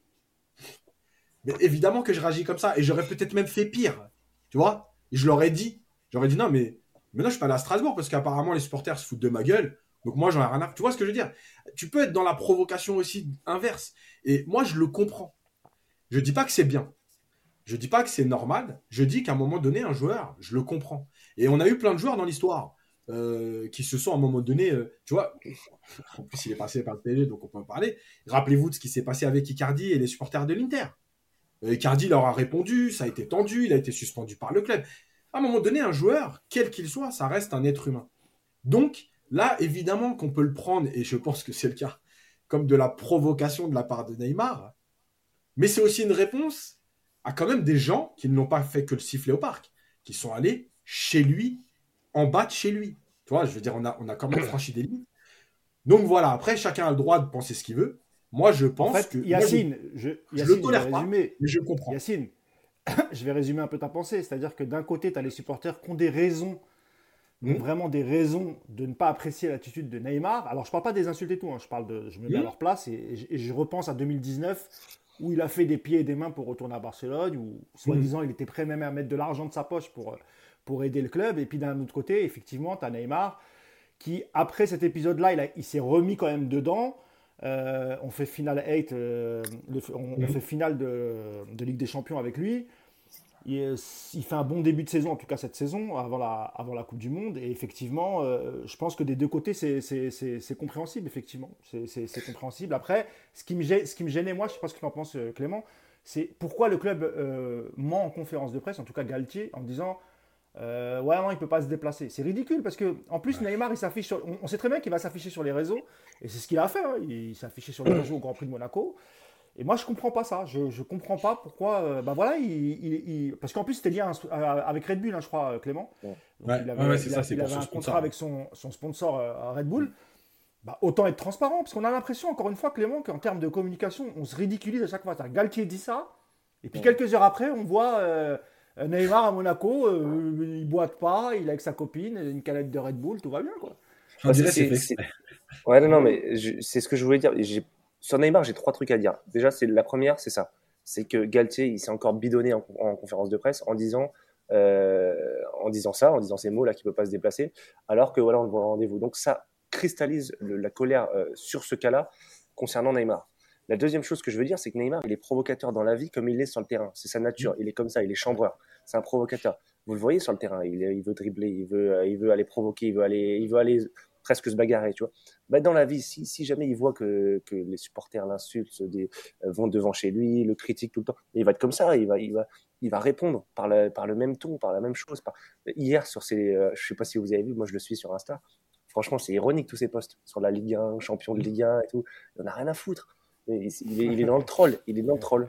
mais évidemment que je réagis comme ça. Et j'aurais peut-être même fait pire. Tu vois? Et je leur ai dit, j'aurais dit, non, mais maintenant je suis pas allé à Strasbourg parce qu'apparemment les supporters se foutent de ma gueule. Donc moi, j'en ai rien à... Tu vois ce que je veux dire? Tu peux être dans la provocation aussi inverse. Et moi, je le comprends. Je dis pas que c'est bien. Je dis pas que c'est normal. Je dis qu'à un moment donné, un joueur, je le comprends. Et on a eu plein de joueurs dans l'histoire euh, qui se sont à un moment donné, euh, tu vois, en plus il est passé par le PSG, donc on peut en parler. Rappelez-vous de ce qui s'est passé avec Icardi et les supporters de l'Inter. Euh, Icardi leur a répondu, ça a été tendu, il a été suspendu par le club. À un moment donné, un joueur, quel qu'il soit, ça reste un être humain. Donc, Là, évidemment qu'on peut le prendre, et je pense que c'est le cas, comme de la provocation de la part de Neymar. Mais c'est aussi une réponse à quand même des gens qui ne l'ont pas fait que le siffler au parc, qui sont allés chez lui, en bas de chez lui. Tu vois, je veux dire, on a, on a quand même franchi des limites. Donc voilà, après, chacun a le droit de penser ce qu'il veut. Moi, je pense que. Yacine, je, le tolère pas, mais je comprends. Yacine, je vais résumer un peu ta pensée. C'est-à-dire que d'un côté, tu as les supporters qui ont des raisons donc, mmh. vraiment des raisons de ne pas apprécier l'attitude de Neymar. Alors, je ne parle pas des insultes et tout, hein. je parle de, je me mets à mmh. leur place et, je repense à 2019 où il a fait des pieds et des mains pour retourner à Barcelone, où soi-disant mmh. il était prêt même à mettre de l'argent de sa poche pour, pour aider le club. Et puis d'un autre côté, effectivement, tu as Neymar qui, après cet épisode-là, il, il s'est remis quand même dedans. on fait finale 8, on, mhm. fait finale de, de, Ligue des Champions avec lui. Il, fait un bon début de saison, en tout cas cette saison, avant la, avant la Coupe du Monde. Et effectivement, je pense que des deux côtés, c'est compréhensible, effectivement. C'est compréhensible. Après, ce qui, me gênait, ce qui me gênait, moi, je ne sais pas ce que tu en penses, Clément, c'est pourquoi le club euh, ment en conférence de presse, en tout cas Galtier, en disant euh, ouais non il peut pas se déplacer. C'est ridicule parce que en plus Neymar il s'affiche, on, sait très bien qu'il va s'afficher sur les réseaux et c'est ce qu'il a fait. Hein. Il, s'est affiché sur les réseaux au Grand Prix de Monaco. Et moi je comprends pas ça. Je, je comprends pas pourquoi. Euh, bah voilà, il, parce qu'en plus c'était lié avec Red Bull, hein, je crois, Clément. il avait, ça, il avait un contrat avec son, son sponsor Red Bull. Bah, autant être transparent, parce qu'on a l'impression, encore une fois, Clément, qu'en termes de communication, on se ridiculise à chaque fois. Galtier dit ça, et puis quelques heures après, on voit euh, Neymar à Monaco, euh, il boite pas, il est avec sa copine, une canette de Red Bull, tout va bien. Quoi. Ouais, non, non, mais c'est ce que je voulais dire. Sur Neymar, j'ai trois trucs à dire. Déjà, c'est la première, c'est ça. C'est que Galtier, il s'est encore bidonné en, conférence de presse en disant, euh, en disant ça, en disant ces mots-là qu'il peut pas se déplacer, alors que voilà, on le voit rendez-vous. Donc ça, cristallise la colère euh, sur ce cas-là concernant Neymar. La deuxième chose que je veux dire, c'est que Neymar, il est provocateur dans la vie comme il est sur le terrain. C'est sa nature. Il est comme ça. Il est chambreur. C'est un provocateur. Vous le voyez sur le terrain. Il, veut dribbler. Il veut, euh, il veut aller provoquer. Il veut aller, il veut aller presque se bagarrer. Tu vois. Bah, dans la vie, si, si jamais il voit que, que les supporters l'insultent, euh, vont devant chez lui, le critiquent tout le temps, il va être comme ça. Il va, il va, il va répondre par le, par le même ton, par la même chose. Par... Hier, sur ces, je sais pas si vous avez vu, moi je le suis sur Insta. Franchement, c'est ironique tous ces postes sur la Ligue 1, champion de Ligue 1 et tout. Il n'en a rien à foutre. Il est, dans le troll. Il est dans le troll.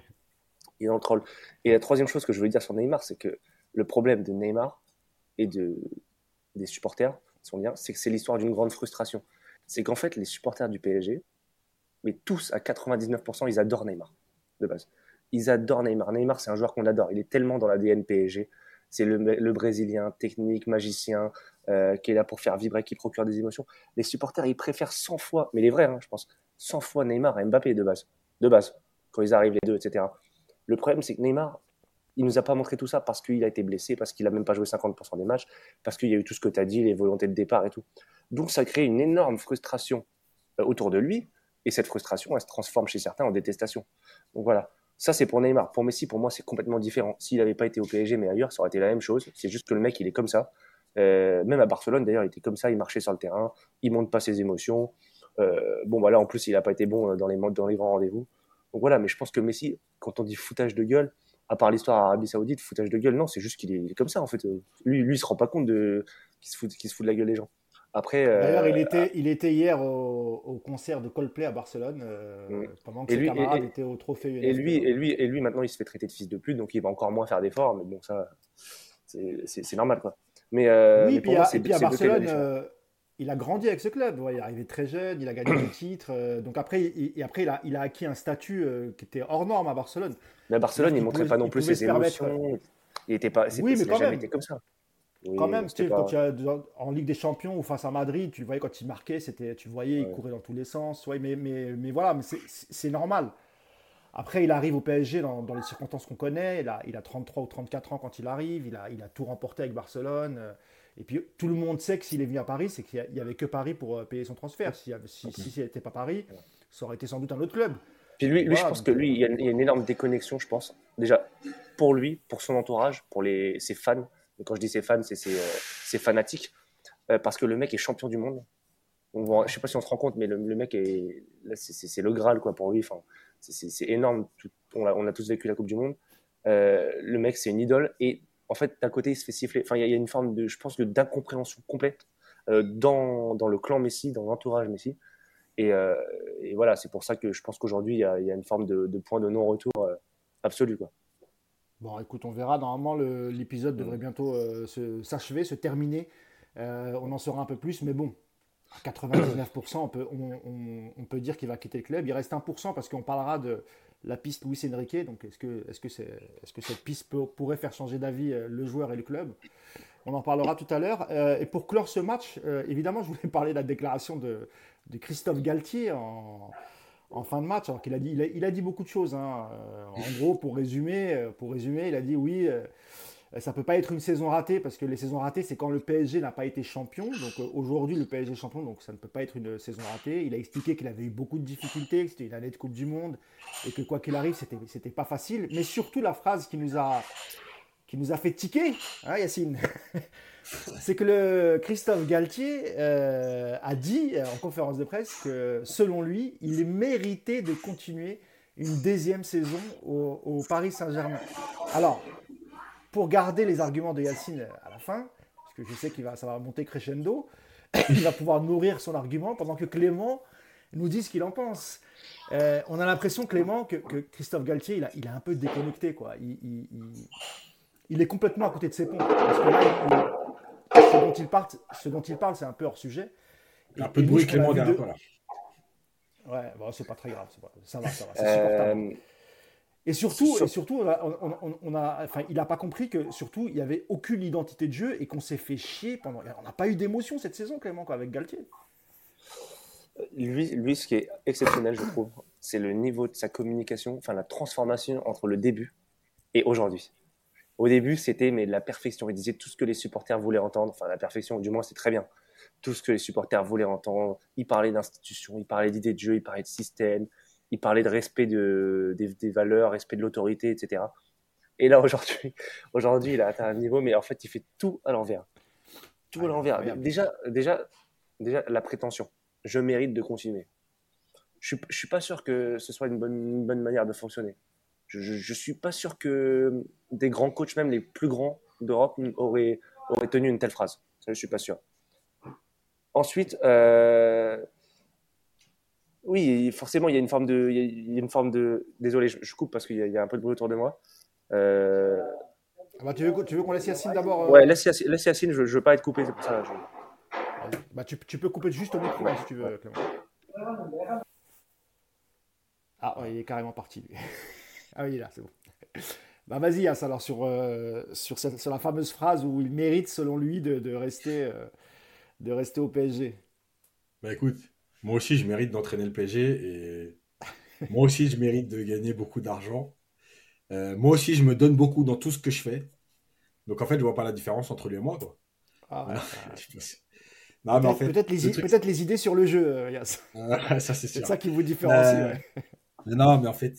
Il est dans le troll. Et la troisième chose que je veux dire sur Neymar, c'est que le problème de Neymar et de, des supporters, sont bien, c'est que c'est l'histoire d'une grande frustration. C'est qu'en fait, les supporters du PSG, mais tous à 99%, ils adorent Neymar, de base. Ils adorent Neymar. Neymar, c'est un joueur qu'on adore. Il est tellement dans l'ADN PSG. C'est le, le, Brésilien, technique, magicien, euh, qui est là pour faire vibrer, qui procure des émotions. Les supporters, ils préfèrent 100 fois, mais les vrais, hein, je pense, 100 fois Neymar à Mbappé de base. De base, quand ils arrivent les deux, etc. Le problème, c'est que Neymar, il nous a pas montré tout ça parce qu'il a été blessé, parce qu'il a même pas joué 50% des matchs, parce qu'il y a eu tout ce que tu as dit, les volontés de départ et tout. Donc ça crée une énorme frustration euh, autour de lui, et cette frustration, elle se transforme chez certains en détestation. Donc voilà. Ça, c'est pour Neymar. Pour Messi, pour moi, c'est complètement différent. S'il n'avait pas été au PSG, mais ailleurs, ça aurait été la même chose. C'est juste que le mec, il est comme ça. Euh, même à Barcelone, d'ailleurs, il était comme ça, il marchait sur le terrain, il monte pas ses émotions. Euh, bon, voilà, en plus, il n'a pas été bon dans les, dans les grands rendez-vous. Donc voilà, mais je pense que Messi, quand on dit foutage de gueule, à part l'histoire Arabie Saoudite, foutage de gueule, non, c'est juste qu'il est, comme ça, en fait. Lui, lui, il se rend pas compte de qu'il se, fout, se fout de la gueule des gens. Après, D'ailleurs, il, était, il était hier au, concert de Coldplay à Barcelone, pendant que et ses camarades étaient au trophée UNESCO. Et lui, et, lui, et lui, maintenant, il se fait traiter de fils de pute, donc il va encore moins faire d'efforts, mais bon, ça, c'est normal, quoi. Mais, euh, oui, puis, et puis à Barcelone, euh, il a grandi avec ce club. il est arrivé très jeune, il a gagné des titres. Euh, donc après, il, et après il, a, il a acquis un statut qui était hors norme à Barcelone. Mais à Barcelone, il ne montrait pas non plus ses émotions. Il était pas, oui, mais quand même. Été comme ça. quand même, Steve, quand tu as, en Ligue des Champions ou face à Madrid, tu voyais quand il marquait, c'était, tu voyais, il courait dans tous les sens. Ouais, mais, mais, mais voilà, mais c'est normal. Après, il arrive au PSG dans, les circonstances qu'on connaît. Il a, il a, 33 ou 34 ans quand il arrive. Il a, il a tout remporté avec Barcelone. Euh, et puis, tout le monde sait que s'il est venu à Paris, c'est qu'il n'y avait que Paris pour euh, payer son transfert. Si, si, si, n'était pas Paris, ça aurait été sans doute un autre club. Puis lui, lui je pense que lui, il y, a une, énorme déconnexion, je pense. Déjà, pour lui, pour son entourage, pour les, ses fans. Et quand je dis ses fans, c'est ses, euh, fanatiques. parce que le mec est champion du monde. On je sais pas si on se rend compte, mais le, mec est, c'est le Graal quoi pour lui. Enfin, c'est énorme. on, a, tous vécu la Coupe du Monde. Euh, le mec, c'est une idole. Et en fait, d'un côté, il se fait siffler. Enfin, il y, a une forme de, je pense, d'incompréhension complète euh, dans, dans, le clan Messi, dans l'entourage Messi. Euh, et, voilà, c'est pour ça que je pense qu'aujourd'hui, il, y, a une forme de, point de non-retour absolu. Quoi. Bon, écoute, on verra. Normalement, l'épisode devrait bientôt s'achever, se, terminer. on en saura un peu plus, mais bon, 99%, on peut, on, peut dire qu'il va quitter le club. Il reste 1% parce qu'on parlera de la piste Luis Enrique. Donc, est-ce que, cette piste pourrait faire changer d'avis euh, le joueur et le club? On en parlera tout à l'heure. Euh, et pour clore ce match, euh, évidemment, je voulais parler de la déclaration de, Christophe Galtier en, fin de match. Alors qu'il a dit, il a, dit beaucoup de choses. Hein. En gros, pour résumer, pour résumer, il a dit oui. Ça peut pas être une saison ratée parce que les saisons ratées, c'est quand le PSG n'a pas été champion. Donc euh, aujourd'hui, le PSG est champion, donc ça ne peut pas être une saison ratée. Il a expliqué qu'il avait eu beaucoup de difficultés, que c'était une année de Coupe du Monde et que quoi qu'il arrive, c'était c'était pas facile. Mais surtout la phrase qui nous a qui nous a fait tiquer, hein, Yacine. c'est que le Christophe Galtier euh, a dit en conférence de presse que selon lui, il méritait de continuer une deuxième saison au, au Paris Saint-Germain. Alors, pour garder les arguments de Yacine à la fin, parce que je sais que ça va monter crescendo, il va pouvoir nourrir son argument pendant que Clément nous dit ce qu'il en pense. Euh, on a l'impression, Clément, que, Christophe Galtier, il a, il a un peu déconnecté. Quoi. Il, il, est complètement à côté de ses ponts. Parce que là, ce, dont il parle, ce dont il parle, c'est un peu hors sujet. un peu de bruit, Clément, derrière. Ouais, bon, c'est pas très grave. Ça va, ça va. C'est supportable. Euh, et surtout, et surtout on a, enfin, il n'a pas compris que surtout il n'y avait aucune identité de jeu et qu'on s'est fait chier pendant. On n'a pas eu d'émotion cette saison, Clément, quoi, avec Galtier. Lui, lui, ce qui est exceptionnel, je trouve, c'est le niveau de sa communication, enfin la transformation entre le début et aujourd'hui. Au début, c'était mais la perfection. Il disait tout ce que les supporters voulaient entendre. Enfin, la perfection, du moins, c'est très bien. Tout ce que les supporters voulaient entendre. Il parlait d'institutions, il parlait d'idées de jeu, il parlait de système, il parlait de respect de, des, valeurs, respect de l'autorité, etc. Et là, aujourd'hui, aujourd'hui, il a atteint un niveau, mais en fait, il fait tout à l'envers. Tout à l'envers. Déjà, déjà, déjà, la prétention. Je mérite de continuer. Je ne suis pas sûr que ce soit une bonne, bonne manière de fonctionner. Je ne suis pas sûr que des grands coachs, même les plus grands d'Europe, auraient, auraient tenu une telle phrase. Ça, je ne suis pas sûr. Ensuite, euh, oui, forcément, il y a une forme de. Il y a une forme de... Désolé, je, coupe parce qu'il y, a un peu de bruit autour de moi. Euh, ah bah, tu veux, tu veux qu'on laisse Yacine d'abord euh Ouais, laisse Yacine, laisse Yacine, je ne veux pas être coupé, c'est pour ça. Bah, tu, tu, peux couper juste au micro si tu veux, Clément. Ah, il est carrément parti. ah oui, il est là, c'est bon. Bah vas-y, alors sur, euh, sur, sur, la fameuse phrase où il mérite, selon lui, de, de rester, de rester au PSG. Bah écoute, moi aussi, je mérite d'entraîner le PSG et moi aussi, je mérite de gagner beaucoup d'argent. Euh, moi aussi, je me donne beaucoup dans tout ce que je fais. Donc, en fait, je vois pas la différence entre lui et moi. Quoi. Ah, peut-être les, idées sur le jeu, euh, ça, c'est ça qui vous différencie. Euh, non, mais en fait,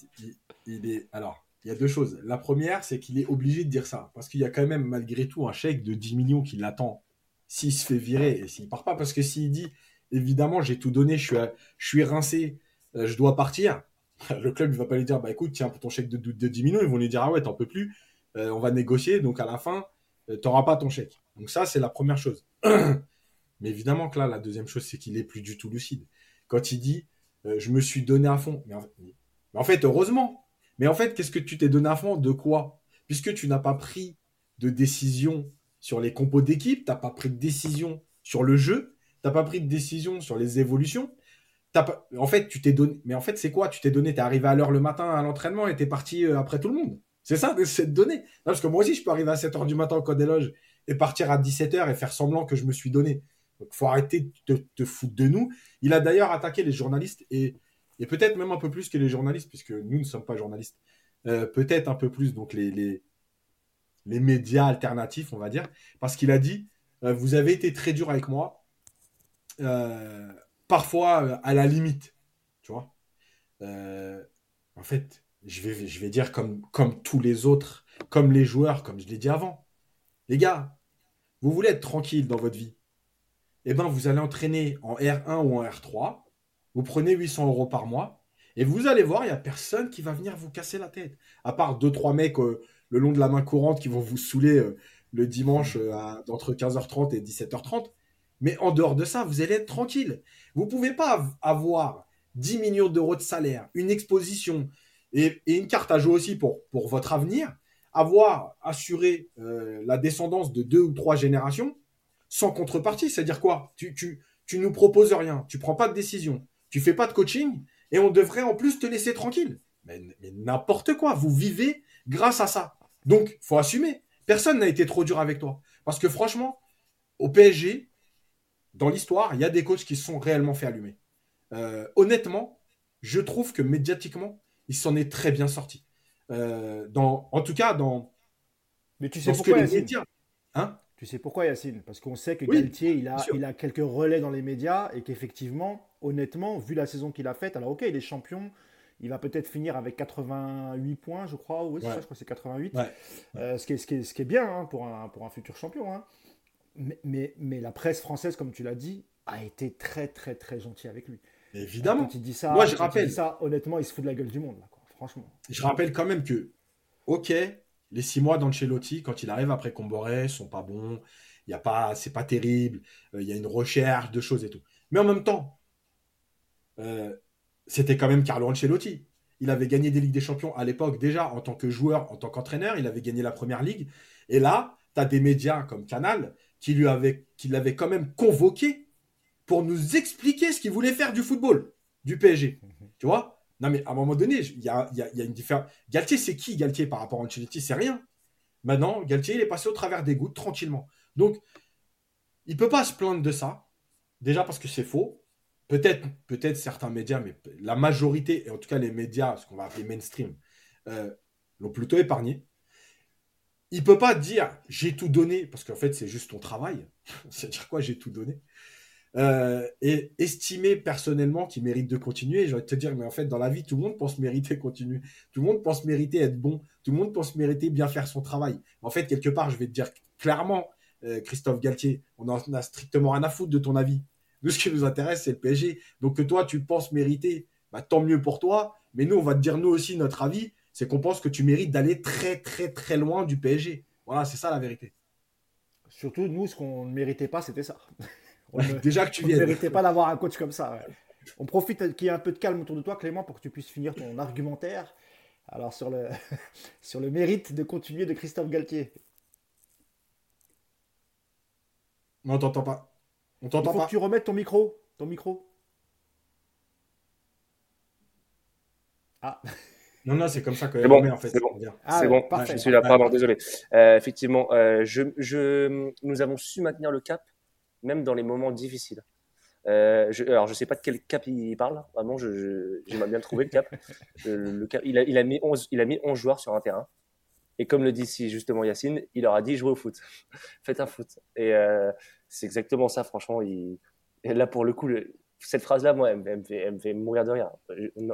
il, est. Alors, il y a deux choses. La première, c'est qu'il est obligé de dire ça. Parce qu'il y a quand même, malgré tout, un chèque de 10 millions qui l'attend s'il se fait virer et s'il part pas. Parce que s'il dit évidemment, j'ai tout donné, je suis, je suis rincé, euh, je dois partir. Le club ne va pas lui dire, bah écoute, tiens, pour ton chèque de, de 10 millions, ils vont lui dire, ah ouais, t'en peux plus, euh, on va négocier, donc à la fin, euh, tu n'auras pas ton chèque. Donc ça, c'est la première chose. Mais évidemment que là, la deuxième chose, c'est qu'il est plus du tout lucide. Quand il dit, je me suis donné à fond. Mais en, fait, heureusement. Mais en fait, qu'est-ce que tu t'es donné à fond? De quoi? Puisque tu n'as pas pris de décision sur les compos d'équipe, tu n'as pas pris de décision sur le jeu, t'as pas pris de décision sur les évolutions. En fait, tu t'es donné. Mais en fait, c'est quoi? Tu t'es donné, t'es arrivé à l'heure le matin à l'entraînement et t'es parti euh, après tout le monde. C'est ça, c'est de parce que moi aussi, je peux arriver à 7h du matin au code des loges et partir à 17h et faire semblant que je me suis donné. Donc, faut arrêter de te foutre de nous. Il a d'ailleurs attaqué les journalistes et, et peut-être même un peu plus que les journalistes, puisque nous ne sommes pas journalistes. Euh, peut-être un peu plus, donc les, les, les, médias alternatifs, on va dire, parce qu'il a dit euh, Vous avez été très dur avec moi, euh, parfois euh, à la limite, tu vois. Euh, en fait, je vais, je vais dire comme, comme tous les autres, comme les joueurs, comme je l'ai dit avant. Les gars, vous voulez être tranquille dans votre vie Eh bien, vous allez entraîner en R1 ou en R3. Vous prenez 800 euros par mois. Et vous allez voir, il n'y a personne qui va venir vous casser la tête. À part deux, trois mecs le long de la main courante qui vont vous saouler le dimanche entre 15h30 et 17h30. Mais en dehors de ça, vous allez être tranquille. Vous ne pouvez pas avoir 10 millions d'euros de salaire, une exposition et, une carte à jouer aussi pour, pour votre avenir, avoir assuré euh, la descendance de deux ou trois générations sans contrepartie. C'est-à-dire quoi? Tu, tu, tu nous proposes rien, tu prends pas de décision, tu fais pas de coaching et on devrait en plus te laisser tranquille. Mais, mais n'importe quoi, vous vivez grâce à ça. Donc, faut assumer. Personne n'a été trop dur avec toi. Parce que franchement, au PSG, dans l'histoire, il y a des coachs qui se sont réellement fait allumer. Euh, honnêtement, je trouve que médiatiquement, il s'en est très bien sorti. Euh, dans, en tout cas, dans. Mais tu sais pourquoi Yacine médias. Hein? Tu sais pourquoi Yacine? Parce qu'on sait que Oui, Galtier, il a, il a quelques relais dans les médias et qu'effectivement, honnêtement, vu la saison qu'il a faite, alors ok, il est champion, il va peut-être finir avec 88 points, je crois. Oui, Ouais. ça, je crois que c'est 88. Ouais. Euh, ce, qui est, ce, qui est, ce qui est bien hein, pour, un, pour un futur champion. hein. Mais, mais, mais la presse française, comme tu l'as dit, a été très, très, très gentille avec lui. Évidemment. Quand il dit ça, Moi, je quand il rappelle. dit ça, honnêtement, il se fout de la gueule du monde, là, quoi, franchement. Je rappelle quand même que, ok, les six mois d'Ancelotti, quand il arrive après Comboré, sont pas bons. Il y a pas, c'est pas terrible. euh, Il y a une recherche de choses et tout. Mais en même temps, euh, c'était quand même Carlo Ancelotti. Il avait gagné des Ligues des Champions à l'époque déjà en tant que joueur, en tant qu'entraîneur. Il avait gagné la première ligue. Et là, tu as des médias comme Canal qui lui avaient, qui l'avaient quand même convoqué pour nous expliquer ce qu'il voulait faire du football, du PSG. Tu vois? Non, mais à un moment donné, il y a, il y a- y a une différence. Galtier, c'est qui Galtier par rapport à Ancelotti? C'est rien. Maintenant, Galtier, il est passé au travers des gouttes tranquillement. Donc, il peut pas se plaindre de ça. Déjà parce que c'est faux. Peut-être peut certains médias, mais la majorité, et en tout cas les médias, ce qu'on va appeler mainstream, euh, l'ont plutôt épargné. Il peut pas dire j'ai tout donné, parce qu'en fait c'est juste ton travail. C'est-à-dire quoi j'ai tout donné? Euh, Et estimer personnellement qu'il mérite de continuer. Envie de te dire, mais en fait dans la vie, tout le monde pense mériter continuer. Tout le monde pense mériter être bon. Tout le monde pense mériter bien faire son travail. En fait, quelque part, je vais te dire clairement, euh, Christophe Galtier, on en a strictement rien à foutre de ton avis. Nous, ce qui nous intéresse, c'est le PSG. Donc que toi, tu penses mériter, bah, tant mieux pour toi. Mais nous, on va te dire, nous aussi, notre avis, c'est qu'on pense que tu mérites d'aller très, très, très loin du PSG. Voilà, c'est ça la vérité. Surtout, nous, ce qu'on ne méritait pas, c'était ça. On ne- Déjà que tu on ne méritait pas d'avoir un coach comme ça. ouais. On profite qu'il y ait un peu de calme autour de toi, Clément, pour que tu puisses finir ton argumentaire. Alors, sur le, sur le mérite de continuer de Christophe Galtier. Non, on t'entend pas. On Il t'entend faut pas. que tu remettes ton micro. Ton micro. Ah, Non, non, c'est comme ça que C'est bon, met, en fait. c'est bon. Ah, ouais, bon, parfait. je suis là, pardon, désolé. Euh, effectivement, euh, je, je, nous avons su maintenir le cap, même dans les moments difficiles. Euh, je, alors, je sais pas de quel cap il parle, vraiment, je, je- j'aimerais bien trouver, le cap. Le, le cap il, a, il, a mis 11, il a mis 11 joueurs sur un terrain. Et comme le dit si justement Yacine, il leur a dit jouez au foot. Faites un foot. Et euh, c'est exactement ça, franchement. Il, et là, pour le coup, le- cette phrase-là, moi, elle, me- fait, mourir de rire.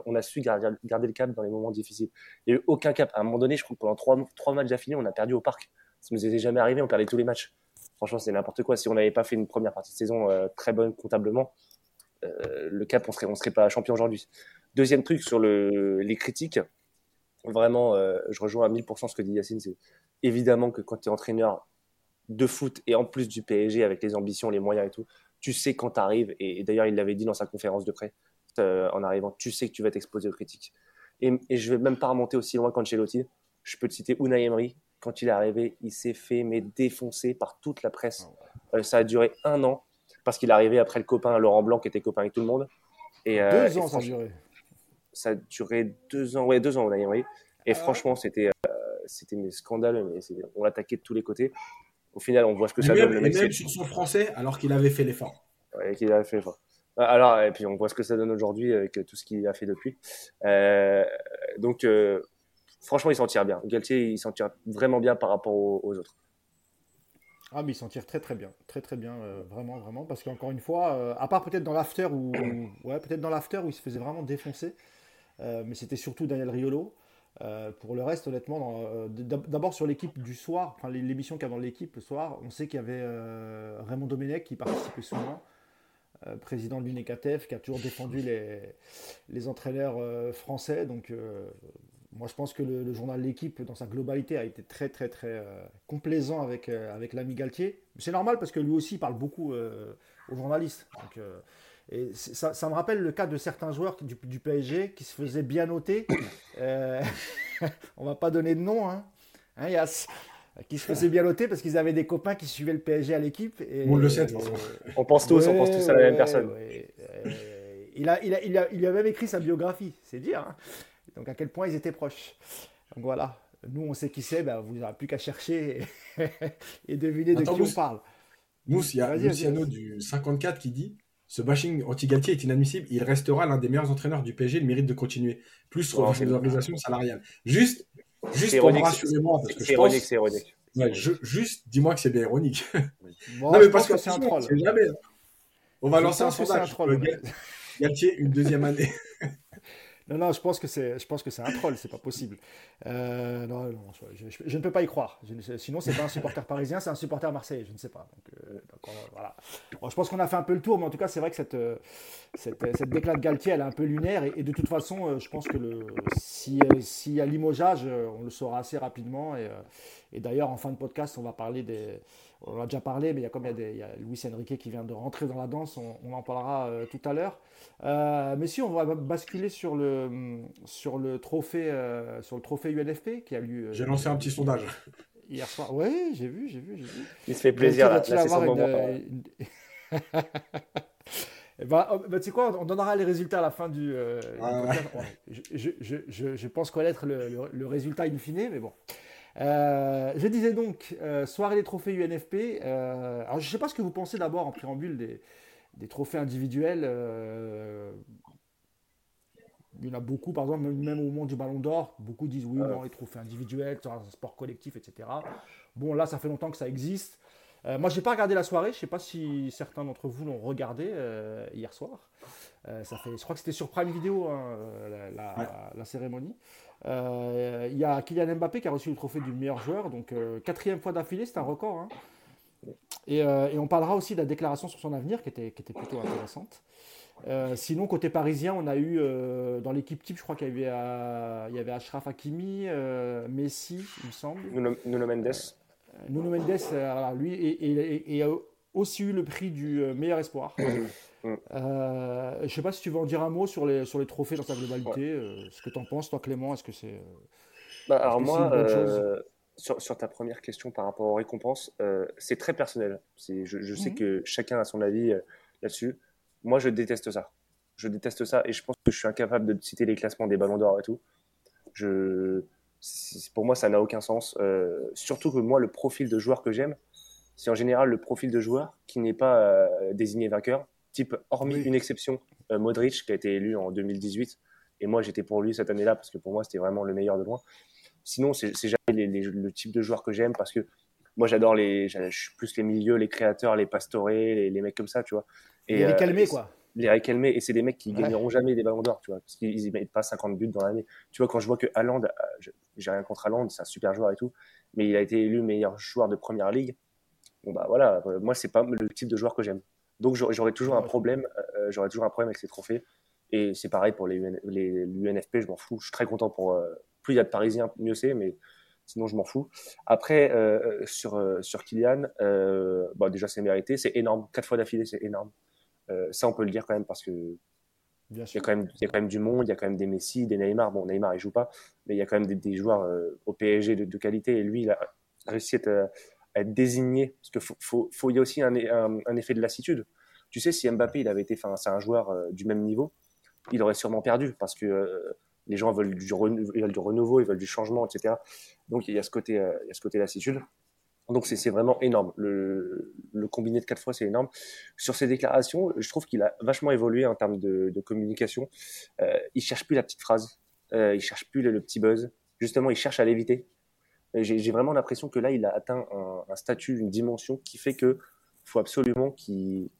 On a- su garder, le cap dans les moments difficiles. Il n'y a eu aucun cap. À un moment donné, je crois que pendant trois, trois matchs d'affilée, on a perdu au parc. Ça nous était jamais arrivé, on perdait tous les matchs. Franchement, c'est n'importe quoi. Si on n'avait pas fait une première partie de saison euh, très bonne comptablement, euh, le cap, on serait, serait pas champion aujourd'hui. Deuxième truc sur le, les critiques, vraiment, euh, je rejoins à 1000% ce que dit Yacine. C'est évidemment que quand tu es entraîneur de foot et en plus du PSG avec les ambitions, les moyens et tout, tu sais quand tu arrives, et, et d'ailleurs il l'avait dit dans sa conférence de presse euh, en arrivant, tu sais que tu vas t'exposer aux critiques. Et, et je vais même pas remonter aussi loin qu'Ancelotti. Je peux te citer Unai Emery. Quand il est arrivé, il s'est fait mais défoncer par toute la presse. Euh, ça a duré un an parce qu'il est arrivé après le copain Laurent Blanc qui était copain avec tout le monde. Et, euh, deux et ans, ça a duré. ça a duré deux ans, ouais, deux ans, Unai Emery. Et Ah franchement, c'était, euh, c'était scandaleux. Mais on l'attaquait de tous les côtés. Au final, on voit ce que Et ça même, donne. Le et même sur son français, alors qu'il avait fait l'effort. Ouais, qu'il a fait. enfin. Alors, et puis on voit ce que ça donne aujourd'hui avec tout ce qu'il a fait depuis. Euh, donc, euh, franchement, il s'en tire bien. Galtier, il s'en tire vraiment bien par rapport aux, aux autres. Ah, mais il s'en tire très très bien. Très très bien, euh, vraiment, vraiment. Parce qu'encore une fois, euh, à part peut-être dans l'after où. ouais, peut-être dans l'after où il se faisait vraiment défoncer. euh, mais c'était surtout Daniel Riolo. Euh, pour le reste, honnêtement, dans, euh, d'ab- d'abord sur l'équipe du soir, enfin l'é- l'émission qu'avant l'équipe le soir, on sait qu'il y avait euh, Raymond Domenech qui participait souvent, président de l'UNECATEF, qui a toujours défendu les, entraîneurs français. Donc, moi, je pense que le, le journal L'équipe, dans sa globalité, a été très, très, très complaisant avec, avec l'ami Galtier. C'est normal parce que lui aussi, il parle beaucoup aux journalistes. Et ça, ça me rappelle le cas de certains joueurs du, du PSG qui se faisaient bien noter. Euh, on va pas donner de nom, hein, hein Yass qui se faisaient bien noter parce qu'ils avaient des copains qui suivaient le PSG à l'équipe. et- On le sait, de toute façon. On pense tous, on pense tous à la même ouais, personne. ouais. Euh, il, a, il, a, il, a, il a même écrit sa biographie, c'est dire. hein. Donc à quel point ils étaient proches. Donc voilà, nous on sait qui c'est, ben, vous n'aurez plus qu'à chercher et, et deviner de qui on parle. Mousse, il y a Luciano du 54 qui dit Ce bashing anti-Galtier est inadmissible. Il restera l'un des meilleurs entraîneurs du PSG. Il mérite de continuer. Plus Oh, salariale. Juste, juste C'est pour ironique, rassurer moi, parce que C'est je pense, ironique, c'est ironique. juste, dis-moi que c'est bien ironique. non, mais parce que, c'est un troll. Jamais. Hein. On va lancer un sondage. Galtier, une deuxième année. Non, je pense que c'est, je pense que c'est un troll, c'est pas possible. Euh, non, non je, ne peux pas y croire. Je, sinon, c'est pas un supporter parisien, c'est un supporter marseillais, je ne sais pas. Donc, euh, voilà. je pense qu'on a fait un peu le tour, mais en tout cas, c'est vrai que cette, euh, cette, cette de Galtier, elle est un peu lunaire, et, de toute façon, je pense que le, si, s'il y a limogeage, on le saura assez rapidement. Et d'ailleurs, en fin de podcast, on va parler des on en a déjà parlé, mais il y a comme il y a, des, il y a Luis Enrique qui vient de rentrer dans la danse, on, en parlera euh, tout à l'heure. Euh, mais si on va basculer sur le sur le trophée euh, sur le trophée UNFP qui a lieu. J'ai lancé un petit sondage hier soir. Oui, j'ai vu, j'ai vu, j'ai vu. Il se fait plaisir là, c'est son. Eh ben, oh, ben, tu sais quoi, on donnera les résultats à la fin du. je, je, je, je, pense connaître le, le, le, résultat in fine, mais bon. Euh, je disais donc, euh, soirée des trophées UNFP. Euh, alors, je ne sais pas ce que vous pensez d'abord en préambule des, des trophées individuels. il y en a beaucoup, par exemple, même au moment du Ballon d'Or, beaucoup disent oui, non, les trophées individuels, c'est un sport collectif, etc. Bon, là, ça fait longtemps que ça existe. moi, je n'ai pas regardé la soirée. Je ne sais pas si certains d'entre vous l'ont regardé hier soir. ça fait, je crois que c'était sur Prime Video, hein, la, la, cérémonie. Euh, il y a Kylian Mbappé qui a reçu le trophée du meilleur joueur, donc euh, quatrième fois d'affilée, c'est un record. Hein. Euh, et, on parlera aussi de la déclaration sur son avenir qui était, qui était plutôt intéressante. sinon, côté parisien, on a eu dans l'équipe type, je crois qu'il y avait, il y avait Ashraf Hakimi, Messi, il me semble. Nuno, Mendes. Nuno Mendes, lui, et, et, a aussi eu le prix du meilleur espoir. Mm. Euh, je ne sais pas si tu veux en dire un mot sur les, sur les trophées dans sa globalité. Euh, ce que tu en penses, toi, Clément Est-ce que c'est. Euh, alors, moi, sur, sur, ta première question par rapport aux récompenses, c'est très personnel. Je, je sais mm. que chacun a son avis là-dessus. Moi, je déteste ça. Je déteste ça et je pense que je suis incapable de citer les classements des ballons d'or et tout. Je, pour moi, ça n'a aucun sens. surtout que moi, le profil de joueur que j'aime, c'est en général le profil de joueur qui n'est pas désigné vainqueur, type, hormis une exception, euh, Modric, qui a été élu en 2018. Et moi, j'étais pour lui cette année-là parce que pour moi, c'était vraiment le meilleur de loin. Sinon, c'est jamais le type de joueur que j'aime parce que moi, j'adore les. Je suis plus les milieux, les créateurs, les pastorés, les, mecs comme ça, tu vois. Et, les calmés, euh, quoi. Les récalmés. Et c'est des mecs qui gagneront jamais des ballons d'or, tu vois, parce qu'ils ne mettent pas 50 buts dans l'année. Tu vois, quand je vois que Haaland, euh, j'ai rien contre Haaland, c'est un super joueur et tout, mais il a été élu meilleur joueur de première ligue. Bon, bah voilà, moi, c'est pas le type de joueur que j'aime. Donc j'aurais toujours un problème, euh, j'aurais toujours un problème avec ces trophées. Et c'est pareil pour les, l'UNFP, je m'en fous. Je suis très content pour. Euh, plus il y a de Parisiens, mieux c'est, mais sinon je m'en fous. Après, euh, sur, sur Kylian, bah, déjà c'est mérité, c'est énorme. Quatre fois d'affilée, c'est énorme. ça, on peut le dire quand même parce que. il y, a quand même, il y a quand même du monde, il y a quand même des Messi, des Neymar. Bon, Neymar, il joue pas, mais il y a quand même des, joueurs au PSG de, qualité. Et lui, il a réussi à être, désigné, parce qu'il faut, faut, y a aussi un, effet de lassitude. Tu sais, si Mbappé, il avait été, c'est un joueur euh, du même niveau, il aurait sûrement perdu, parce que euh, les gens veulent du, renouveau, ils veulent du changement, etc. Donc il y a ce côté, euh, il y a ce côté lassitude. Donc c'est vraiment énorme. Le, combiné de quatre fois, c'est énorme. Sur ses déclarations, je trouve qu'il a vachement évolué en termes de, communication. Il cherche plus la petite phrase, il cherche plus le, petit buzz. Justement, il cherche à l'éviter. J'ai vraiment l'impression que là, il a atteint un, statut, une dimension qui fait que faut absolument qu'il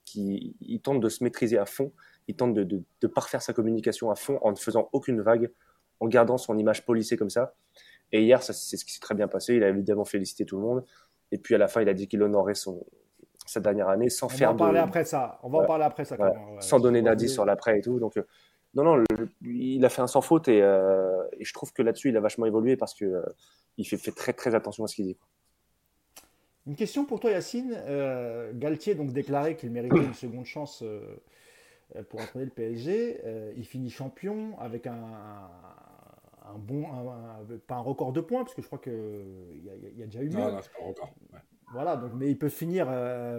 tente de se maîtriser à fond. Il tente de, de, parfaire sa communication à fond en ne faisant aucune vague, en gardant son image polissée comme ça. Et hier, c'est ce qui s'est très bien passé. Il a évidemment félicité tout le monde. Et puis à la fin, il a dit qu'il honorait son, sa dernière année sans faire de. On va en parler après ça. On va en parler après ça. Sans donner d'indice sur l'après et tout. Donc, non, non, il a fait un sans faute et, euh, et je trouve que là-dessus, il a vachement évolué parce que euh, il fait, fait, très très attention à ce qu'il dit. Une question pour toi, Yacine. Euh, Galtier donc déclaré qu'il méritait une seconde chance pour entraîner le PSG. il finit champion avec un, un bon, pas un record de points parce que je crois qu'il y, y, a déjà eu. Non, non, c'est pas un record. Voilà, donc, mais il peut finir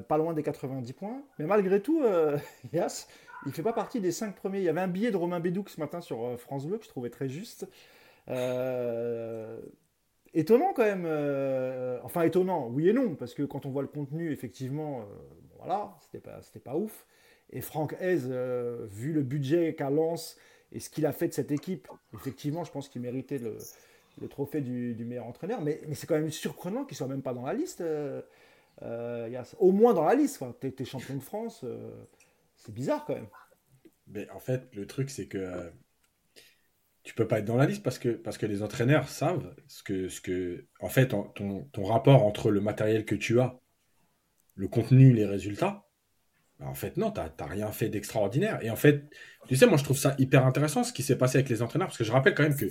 pas loin des 90 points. Mais malgré tout, Yass, il fait pas partie des cinq premiers. Il y avait un billet de Romain Bédouc ce matin sur euh, France Bleu que je trouvais très juste. Euh, étonnant quand même. Euh, enfin étonnant, oui et non, parce que quand on voit le contenu, effectivement, voilà, c'était pas, pas ouf. Et Franck Hez, vu le budget qu'a Lens et ce qu'il a fait de cette équipe, effectivement, je pense qu'il méritait le, trophée du, meilleur entraîneur. Mais, c'est quand même surprenant qu'il soit même pas dans la liste. Au moins dans la liste. Tu es, champion de France. C'est bizarre quand même. Mais en fait, le truc, c'est que tu peux pas être dans la liste parce que, les entraîneurs savent ce que, ce que en fait, ton, rapport entre le matériel que tu as, le contenu, les résultats, bah, en fait, non, tu n'as rien fait d'extraordinaire. Et en fait, tu sais, moi, je trouve ça hyper intéressant ce qui s'est passé avec les entraîneurs, parce que je rappelle quand même que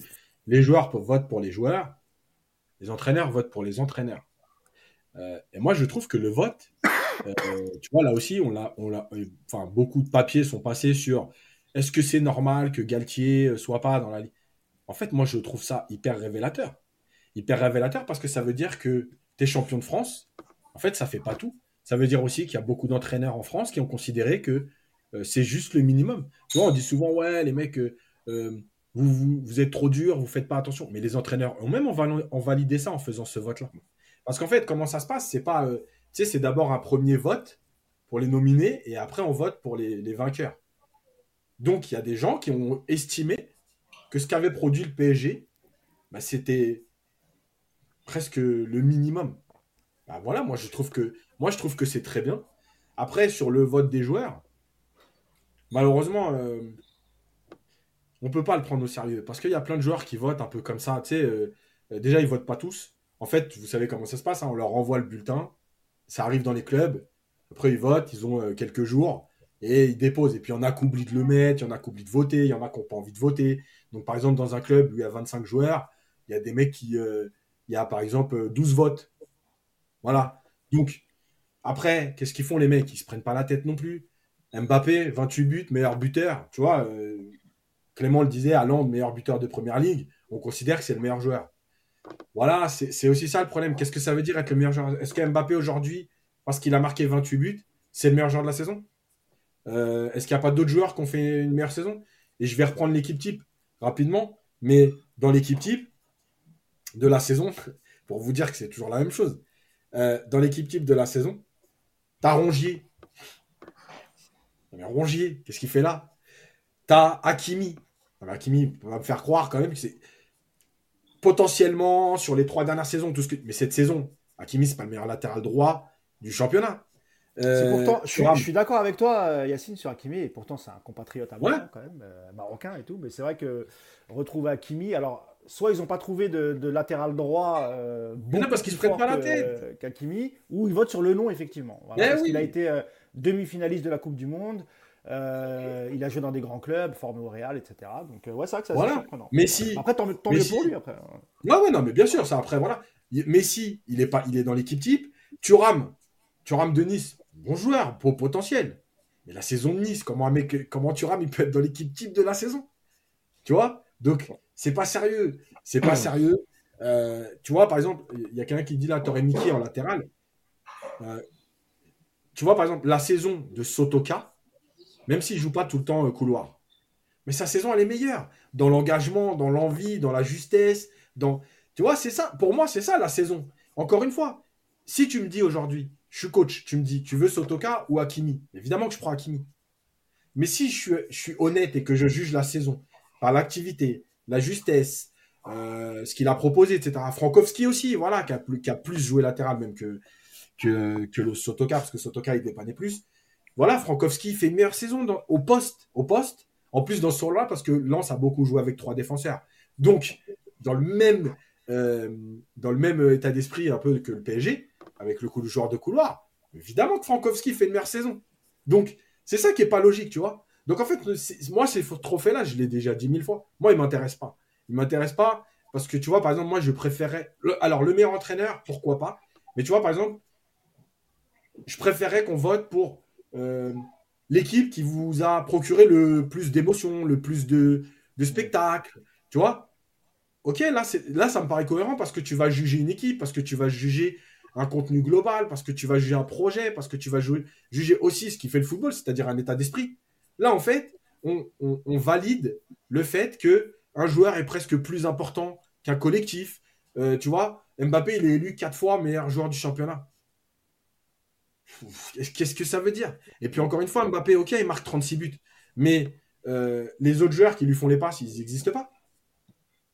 les joueurs votent pour les joueurs, les entraîneurs votent pour les entraîneurs. Euh, et moi, je trouve que le vote, euh, tu vois, là aussi, on l'a, on enfin, beaucoup de papiers sont passés sur est-ce que c'est normal que Galtier euh, soit pas dans la ligue En fait, moi, je trouve ça hyper révélateur. Hyper révélateur parce que ça veut dire que tu es champion de France. En fait, ça fait pas tout. Ça veut dire aussi qu'il y a beaucoup d'entraîneurs en France qui ont considéré que euh, c'est juste le minimum. Tu vois, on dit souvent, ouais, les mecs, euh, vous, vous, êtes trop dur, vous faites pas attention. Mais les entraîneurs ont même ont validé ça en faisant ce vote-là. Parce qu'en fait, comment ça se passe? C'est pas, sais, c'est d'abord un premier vote pour les nominés et après on vote pour les vainqueurs. Donc il y a des gens qui ont estimé que ce qu'avait produit le PSG, bah, c'était presque le minimum. Bah, voilà, moi je trouve que c'est très bien. Après sur le vote des joueurs, malheureusement, euh, on peut pas le prendre au sérieux parce qu'il y a plein de joueurs qui votent un peu comme ça. Tu euh, déjà ils votent pas tous. En fait, vous savez comment ça se passe. Hein. on leur envoie le bulletin, ça arrive dans les clubs. Après ils votent, ils ont euh, quelques jours et ils déposent. Et puis, il y en a qui oublient de le mettre, il y en a qui oublient de voter, il y en a qui n'ont pas envie de voter. Donc, par exemple, dans un club où il y a 25 joueurs, il y a des mecs qui. Euh, il y a, par exemple, 12 votes. Voilà. Donc, après, qu'est-ce qu'ils font, les mecs? Ils se prennent pas la tête non plus. Mbappé, 28 buts, meilleur buteur. Tu vois, euh, Clément le disait, Londres, meilleur buteur de première ligue. On considère que c'est le meilleur joueur. Voilà, c'est aussi ça le problème. Qu'est-ce que ça veut dire être le meilleur joueur? Est-ce que Mbappé aujourd'hui, parce qu'il a marqué 28 buts, c'est le meilleur joueur de la saison? Euh, est-ce qu'il n'y a pas d'autres joueurs qui ont fait une meilleure saison? Et je vais reprendre l'équipe type rapidement, mais dans l'équipe type de la saison, pour vous dire que c'est toujours la même chose, euh, dans l'équipe type de la saison, t'as Rongier. Mais Rongier, qu'est-ce qu'il fait là? T'as Hakimi. Hakimi va me faire croire quand même que c'est potentiellement sur les trois dernières saisons, tout ce que... mais cette saison, Hakimi, c'est pas le meilleur latéral droit du championnat. Euh, pourtant, je suis, d'accord avec toi, euh, Yacine, sur Hakimi, et pourtant c'est un compatriote à moi, quand même, euh, marocain et tout, mais c'est vrai que retrouver Hakimi, alors soit ils n'ont pas trouvé de, latéral droit bon parce qu'ils se prennent pas la tête qu'Hakimi, ou ils votent sur le nom, effectivement. Eh parce qu'il a été demi-finaliste de la Coupe du Monde, il a joué dans des grands clubs, formé au Real, etc. Donc, ouais, c'est vrai que c'est voilà. surprenant. Messi, après, tant, mieux pour lui. Après. Ouais, ouais, non, mais bien sûr, ça après, voilà. Messi, il est, pas, il est dans l'équipe type. Thuram, Thuram de Nice, bon joueur, pour potentiel. Mais la saison de Nice, comment, un mec, comment Thuram il peut être dans l'équipe type de la saison? Tu vois? Donc, c'est pas sérieux. C'est pas sérieux. Euh, tu vois, par exemple, il y a quelqu'un qui dit là, t'aurais Mickey en latéral. Euh, tu vois, par exemple, la saison de Sotoka, même s'il joue pas tout le temps euh, couloir, mais sa saison, elle est meilleure. Dans l'engagement, dans l'envie, dans la justesse. dans Tu vois, c'est ça. Pour moi, c'est ça la saison. Encore une fois, si tu me dis aujourd'hui, je suis coach, tu me dis, tu veux Sotoka ou Hakimi? Évidemment que je prends Hakimi. Mais si je suis, honnête et que je juge la saison par l'activité, la justesse, euh, ce qu'il a proposé, etc. Frankowski aussi, voilà, qui a plus, qui a plus joué latéral même que, que, le Sotoka, parce que Sotoka, il dépannait plus. Voilà, Frankowski fait une meilleure saison au poste. Au poste. En plus, dans ce rôle-là, parce que Lens a beaucoup joué avec trois défenseurs. Donc, dans le même, euh, état d'esprit un peu que le PSG, avec le coup de joueur de couloir, évidemment que Frankowski fait une meilleure saison. Donc, c'est ça qui est pas logique, tu vois. Donc, en fait, moi, ces trophées-là, je l'ai déjà dit mille fois. Moi, il m'intéresse pas. Il m'intéresse pas parce que, tu vois, par exemple, moi, je préférais. alors, le meilleur entraîneur, pourquoi pas. Mais tu vois, par exemple, je préférais qu'on vote pour l'équipe qui vous a procuré le plus d'émotions, le plus de, de spectacles. Tu vois Ok, là, là, ça me paraît cohérent parce que tu vas juger une équipe, parce que tu vas juger un contenu global, parce que tu vas juger un projet, parce que tu vas juger aussi ce qui fait le football, c'est-à-dire un état d'esprit. Là, en fait, on, valide le fait que un joueur est presque plus important qu'un collectif. Euh, tu vois, Mbappé, il est élu quatre fois meilleur joueur du championnat. Qu'est-ce que ça veut dire? Et puis encore une fois, Mbappé, ok, il marque 36 buts. Mais euh, les autres joueurs qui lui font les passes, ils n'existent pas.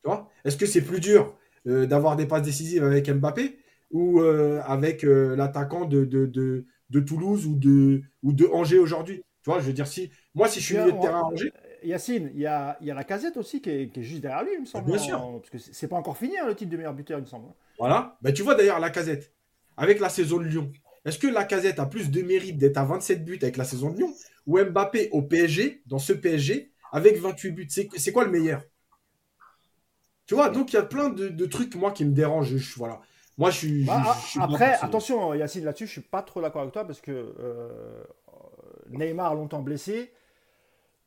Tu vois? Est-ce que c'est plus dur euh, d'avoir des passes décisives avec Mbappé ou euh, avec l'attaquant de, de, de, de, Toulouse ou de, ou de Angers aujourd'hui? Tu vois, je veux dire, si moi, si je suis milieu de terrain à Angers. Yacine, il y a, y a, la casette aussi qui est, qui est, juste derrière lui, il me semble. Bien sûr. parce que c'est pas encore fini hein, le titre de meilleur buteur, il me semble. Voilà. Ben, tu vois d'ailleurs la casette, avec la saison de Lyon, est-ce que la casette a plus de mérite d'être à 27 buts avec la saison de Lyon ou Mbappé au PSG, dans ce PSG, avec 28 buts? C'est quoi le meilleur? Tu vois, donc il y a plein de, de, trucs, moi, qui me dérangent. Je, voilà. Moi, je suis. Bah, après, attention, Yacine, là-dessus, je suis pas trop d'accord avec toi parce que euh, Neymar longtemps blessé.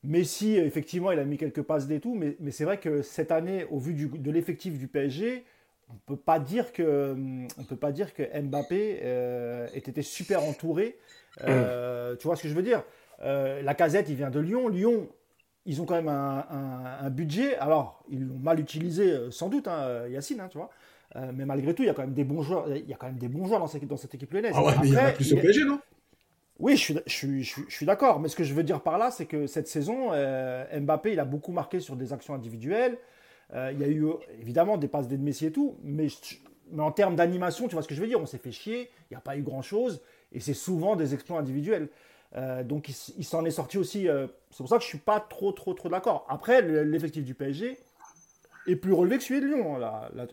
Messi, effectivement, il a mis quelques passes des tout, mais, mais c'est vrai que cette année, au vu du, de l'effectif du PSG, on peut pas dire que on peut pas dire que Mbappé euh, ait été super entouré. Euh, tu vois ce que je veux dire? Euh, La casette, il vient de Lyon. Lyon, ils ont quand même un, un, budget. Alors, ils l'ont mal utilisé, sans doute, hein, Yacine, hein, tu vois. mais malgré tout, il y a quand même des bons joueurs. Il y a quand même des bons joueurs dans cette, dans cette équipe lyonnaise. Ah ouais, mais il y en a plus au PSG, non? Oui, je suis, je suis, je suis, d'accord. Mais ce que je veux dire par là, c'est que cette saison, Mbappé, il a beaucoup marqué sur des actions individuelles. Euh, il y a eu évidemment des passes Messi et tout, mais, en termes d'animation, tu vois ce que je veux dire On s'est fait chier, il n'y a pas eu grand-chose, et c'est souvent des exploits individuels. Euh, donc il, s'en est sorti aussi. Euh, c'est pour ça que je suis pas trop trop trop d'accord. Après, l'effectif du PSG est plus relevé que celui de Lyon.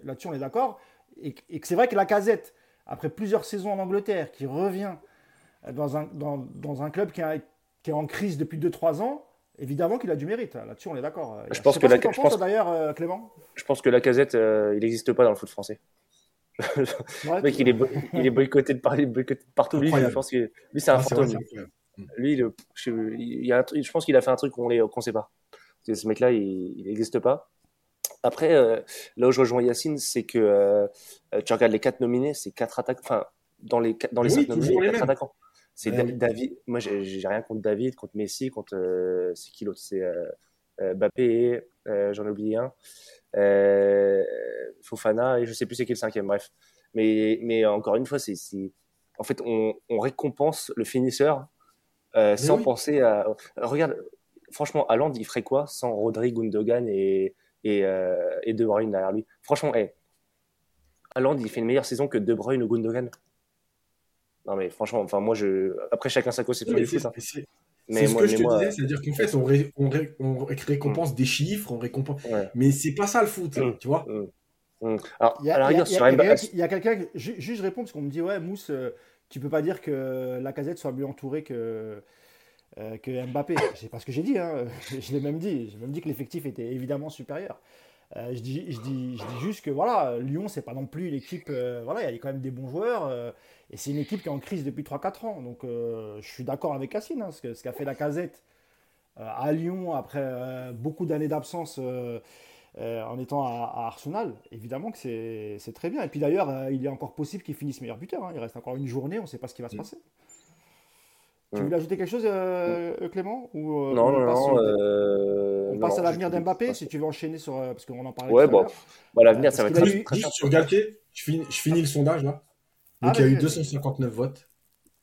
Là-dessus, on est d'accord. Et, c'est vrai que la casette, après plusieurs saisons en Angleterre, qui revient dans un, club qui, est en crise depuis 2-3 ans, Évidemment qu'il a du mérite. Là-dessus, on est d'accord. Je pense que la je pense d'ailleurs, euh, Clément. Je pense que la casette, euh, il n'existe pas dans le foot français. le mec, il est, il est boycotté de, par, boycotté de partout. Lui, je pense que lui, c'est un ah, fantôme. Lui, il, je, il y a un, je pense qu'il a fait un truc qu'on ne sait pas. Ce mec-là, il n'existe pas. Après, euh, là où je rejoins Yacine, c'est que tu regardes les quatre nominés, c'est quatre attaques. Enfin, dans les, dans les cinq nominés, quatre attaquants. C'est David. Moi, j'ai rien contre David, contre Messi, contre. Euh, c'est qui l'autre? C'est euh, euh, Mbappé, j'en ai oublié un. Fofana, et je sais plus c'est qui le cinquième, bref. Mais, mais encore une fois, c'est. En fait, on, on, récompense le finisseur sans penser à. Regarde, franchement, Haaland, il ferait quoi sans Rodri, Gundogan et, et, et De Bruyne derrière lui? Franchement, hey, Haaland, il fait une meilleure saison que De Bruyne ou Gundogan. Non, mais franchement, enfin, moi, je. Après, chacun sa cause, c'est plus du foot. Mais ce que je te disais, c'est-à-dire qu'en fait, on, on, récompense des chiffres, on récompense. Mais c'est pas ça le foot, mm. tu vois. Mm. Mm. Alors, il y a, il y a quelqu'un, juste je réponds parce qu'on me dit, ouais, Mousse, euh, tu peux pas dire que la casette soit mieux entourée que, euh, que Mbappé. C'est pas ce que j'ai dit, hein. je l'ai même dit. J'ai même dit que l'effectif était évidemment supérieur. Euh, je, dis, je, dis, je dis juste que voilà, Lyon, c'est pas non plus l'équipe. voilà, il y a quand même des bons joueurs. Et c'est une équipe qui est en crise depuis 3-4 ans. Donc euh, je suis d'accord avec Cassine, hein, ce qu'a fait la casette euh, à Lyon après euh, beaucoup d'années d'absence en étant à, Arsenal, évidemment que c'est très bien. Et puis d'ailleurs, il est encore possible qu'il finisse meilleur buteur. Hein. Il reste encore une journée, on ne sait pas ce qui va se mm. passer. Tu voulais ajouter quelque chose, mm. Clément ou, Non, non, non. on passe à l'avenir d'Mbappé, si tu veux enchaîner sur. Parce qu'on en parlait. Ouais, bon. bon l'avenir, ça va être très, très, Sur Galtier, je finis, je finis le sondage là. Donc ah, il y a eu 259 votes.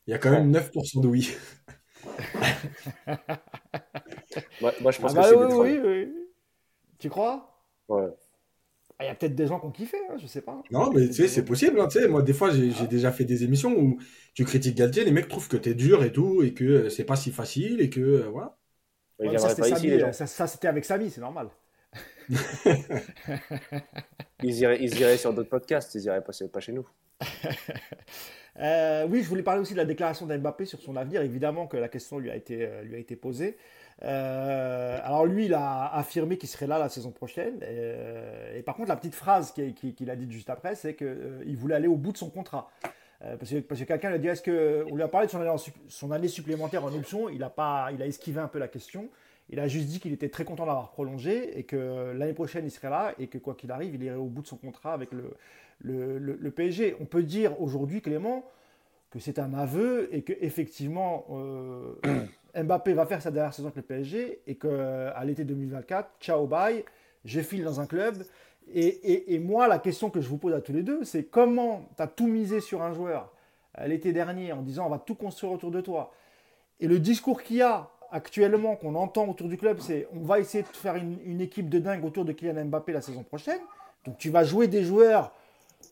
Il y a quand même 9% de oui. moi, je pense ah que c'est bah oui, oui, oui, Tu crois? Ouais. Ah, il y a peut-être des gens qui ont kiffé, hein, je sais pas. Non, mais tu sais, c'est possible. Hein, moi, des fois, j'ai ah. déjà fait des émissions où tu critiques Galtier, les mecs trouvent que t'es dur et tout, et que euh, c'est pas si facile, et que euh, voilà. ça, c'était avec Samy, c'est normal. ils, iraient, ils iraient sur d'autres podcasts, ils iraient pas, pas chez nous. Euh, oui, je voulais parler aussi de la déclaration d'Mbappé sur son avenir. Évidemment que la question lui a été, euh, lui a été posée. Euh, alors lui, il a affirmé qu'il serait là la saison prochaine. Et, par contre, la petite phrase qu'il a dite juste après, c'est qu'il voulait aller au bout de son contrat. parce que, que quelqu'un lui a dit, est-ce que on lui a parlé de son année, supplémentaire en option Il a pas, il a esquivé un peu la question. Il a juste dit qu'il était très content d'avoir prolongé et que l'année prochaine il serait là et que quoi qu'il arrive, il irait au bout de son contrat avec le, le, PSG. On peut dire aujourd'hui, Clément, que c'est un aveu et que effectivement euh, Mbappé va faire sa dernière saison avec le PSG et qu'à l'été 2024, ciao bye, je file dans un club. Et, moi, la question que je vous pose à tous les deux, c'est comment tu as tout misé sur un joueur l'été dernier en disant on va tout construire autour de toi? Et le discours qu'il y a actuellement qu'on entend autour du club, c'est on va essayer de faire une, équipe de dingue autour de Kylian Mbappé la saison prochaine. Donc tu vas jouer des joueurs,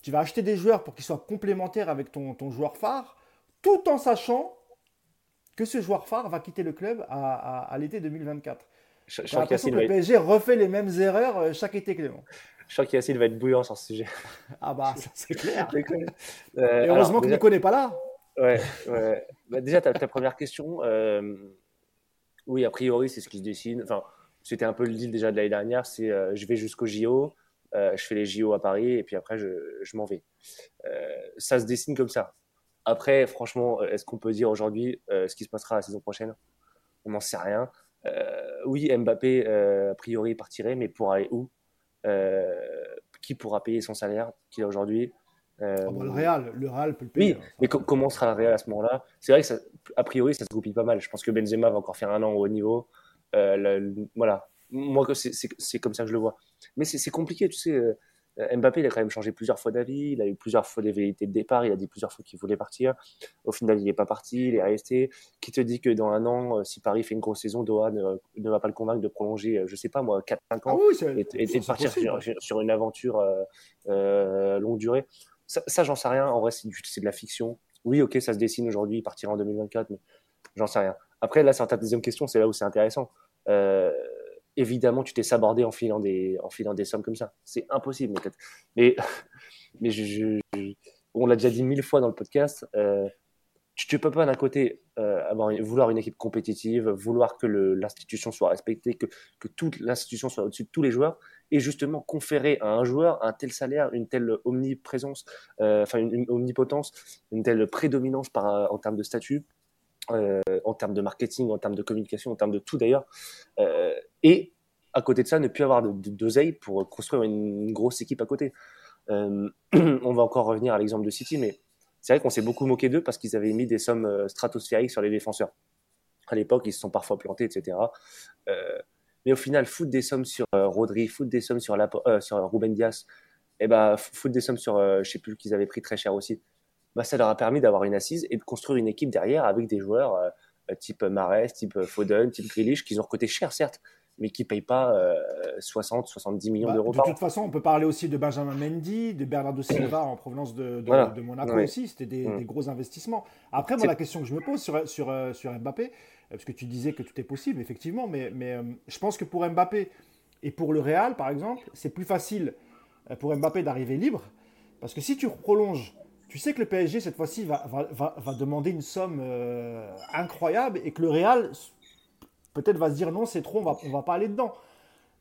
tu vas acheter des joueurs pour qu'ils soient complémentaires avec ton, ton, joueur phare, tout en sachant que ce joueur phare va quitter le club à, l'été 2024. J'ai l'impression que le PSG refait les mêmes erreurs euh, chaque été, Clément. Je crois qu'Yacine va être bouillant sur ce sujet. Ah bah, c'est clair. Euh, heureusement que Nico n'est pas là. Ouais, ouais. Bah, déjà, ta, ta, première question, euh, oui, a priori, c'est ce qui se dessine. Enfin, c'était un peu le deal déjà de l'année dernière, c'est je vais jusqu'au JO, je fais les JO à Paris et puis après, je, je m'en vais. ça se dessine comme ça. Après, franchement, est-ce qu'on peut dire aujourd'hui ce qui se passera la saison prochaine? On n'en sait rien. oui, Mbappé, a priori, partirait, mais pour aller où? Euh, qui pourra payer son salaire qu'il a aujourd'hui? Euh, ah bah, le Real, le Real peut le payer. Oui, hein, mais comment sera le Real à ce moment-là? C'est vrai que, ça, a priori, ça se goupille pas mal. Je pense que Benzema va encore faire un an au haut niveau. Euh, voilà. Moi, c'est comme ça que je le vois. Mais c'est compliqué, tu sais. Euh, Mbappé, il a quand même changé plusieurs fois d'avis, il a eu plusieurs fois des vérités de départ, il a dit plusieurs fois qu'il voulait partir. Au final, il n'est pas parti, il est resté. Qui te dit que dans un an, euh, si Paris fait une grosse saison, Doha ne, va pas le convaincre de prolonger, euh, je sais pas moi, 4-5 ans ah et, de partir sur, une aventure longue durée Ça, j'en sais rien. En vrai, c'est de la fiction. Oui, ok, ça se dessine aujourd'hui, il partira en 2024, mais j'en sais rien. Après, là, c'est ta deuxième question, c'est là où c'est intéressant. Euh, évidemment, tu t'es sabordé en filant des, en filant des sommes comme ça. C'est impossible. Mais, mais, je, on l'a déjà dit mille fois dans le podcast. Euh, tu ne peux pas d'un côté euh, vouloir une équipe compétitive, vouloir que l'institution soit respectée, que, que toute l'institution soit au-dessus de tous les joueurs, et justement conférer à un joueur un tel salaire, une telle omniprésence, euh, enfin une, omnipotence, une telle prédominance par, en termes de statut, euh, en termes de marketing, en termes de communication, en termes de tout d'ailleurs. Euh, et à côté de ça, ne plus avoir d'oseille pour construire une, grosse équipe à côté. Euh, on va encore revenir à l'exemple de City, mais c'est vrai qu'on s'est beaucoup moqué d'eux parce qu'ils avaient mis des sommes stratosphériques sur les défenseurs. À l'époque, ils se sont parfois plantés, etc. mais au final, foutre des sommes sur Rodri, foutre des sommes sur, Ruben Dias, et eh ben, foutre des sommes sur, je sais plus, qu'ils avaient pris très cher aussi bah, ça leur a permis d'avoir une assise et de construire une équipe derrière avec des joueurs euh, type Mares, type Foden, type Grealish, qui ont recruté cher, certes, mais qui ne payent pas 60, euh, 70 millions bah, d'euros par an. De toute façon, on peut parler aussi de Benjamin Mendy, de Bernardo Silva en provenance de, de, Monaco aussi. C'était des, mm. des, gros investissements. Après, moi, la question que je me pose sur, sur, euh, sur Mbappé, parce que tu disais que tout est possible, effectivement, mais, mais je pense que pour Mbappé et pour le Real, par exemple, c'est plus facile pour Mbappé d'arriver libre. Parce que si tu prolonges tu sais que le PSG, cette fois-ci, va, va, demander une somme euh, incroyable et que le Real, peut-être, va se dire non, c'est trop, on va, on va pas aller dedans.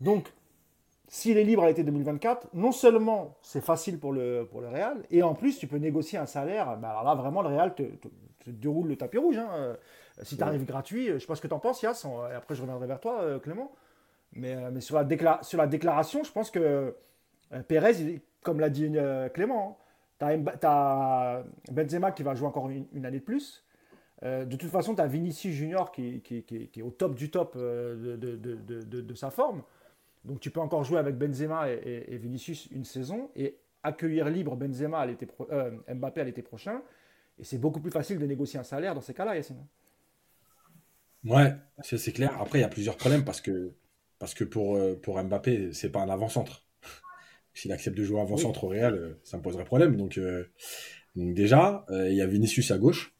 Donc, s'il est libre à l'été 2024, non seulement c'est facile pour le, pour le Real, et en plus, tu peux négocier un salaire. Ben alors là, vraiment, le Real te, déroule le tapis rouge. Hein. Euh, si tu arrives gratuit, je ne sais pas ce que tu en penses, Yass, et après je reviendrai vers toi, euh, Clément. Mais, mais sur, la sur la déclaration, je pense que Pérez, comme l'a dit Clément, hein, tu as, Benzema qui va jouer encore une, année de plus. Euh, de toute façon, tu as Vinicius Junior qui, est au top du top euh, de, sa forme. Donc tu peux encore jouer avec Benzema et, Vinicius une saison et accueillir libre Benzema euh, Mbappé à l'été prochain. Et c'est beaucoup plus facile de négocier un salaire dans ces cas-là, Yacine. Ouais, c'est clair. Après, il y a plusieurs problèmes parce que, parce que pour, pour Mbappé, c'est pas un avant-centre s'il accepte de jouer avant-centre au Real, euh, ça me poserait problème. Donc, euh, déjà, euh, il y a Vinicius à gauche.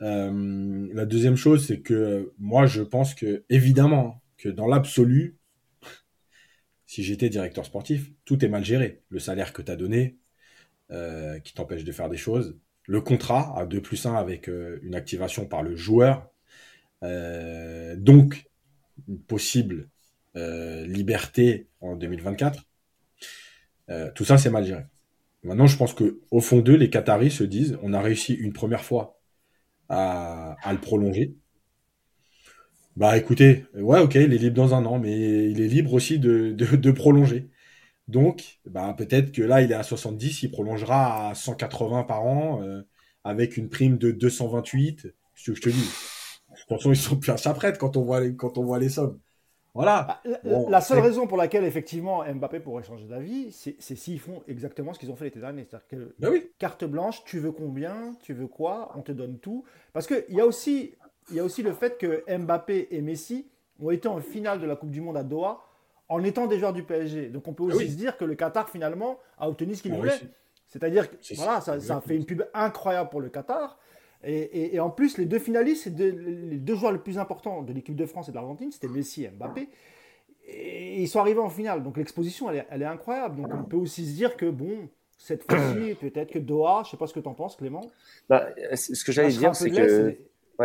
la deuxième chose, c'est que moi, je pense que, évidemment, que dans l'absolu, si j'étais directeur sportif, tout est mal géré. Le salaire que tu as donné, qui t'empêche de faire des choses, le contrat à 2 plus 1 avec une activation par le joueur, donc une possible liberté en 2024. Euh, tout ça, c'est mal géré. Maintenant, je pense que au fond d'eux, les Qataris se disent on a réussi une première fois à, le prolonger. Bah écoutez, ouais, ok, il est libre dans un an, mais il est libre aussi de, prolonger. Donc, bah, peut-être que là, il est à 70, il prolongera à 180 par an, euh, avec une prime de 228. Ce que je te dis. De toute façon, ils sont plus à sa prête quand on voit quand on voit les sommes. Voilà. Bah, la, seule raison pour laquelle, effectivement, Mbappé pourrait changer d'avis, c'est s'ils font exactement ce qu'ils ont fait l'été dernier. C'est-à-dire que ben carte blanche, tu veux combien, tu veux quoi, on te donne tout. Parce qu'il y a aussi, il y a aussi le fait que Mbappé et Messi ont été en finale de la Coupe du Monde à Doha en étant des joueurs du PSG. Donc on peut aussi se dire que le Qatar finalement a obtenu ce qu'il voulait. C'est-à-dire que voilà, ça, ça, fait une pub incroyable pour le Qatar. Et, en plus, les deux finalistes, les deux joueurs les plus importants de l'équipe de France et de l'Argentine, c'était Messi et Mbappé. Et ils sont arrivés en finale. Donc l'exposition, elle, est, incroyable. Donc on peut aussi se dire que, bon, cette fois-ci, peut-être que Doha, je ne sais pas ce que tu en penses, Clément. Bah, ce que j'allais dire, c'est que.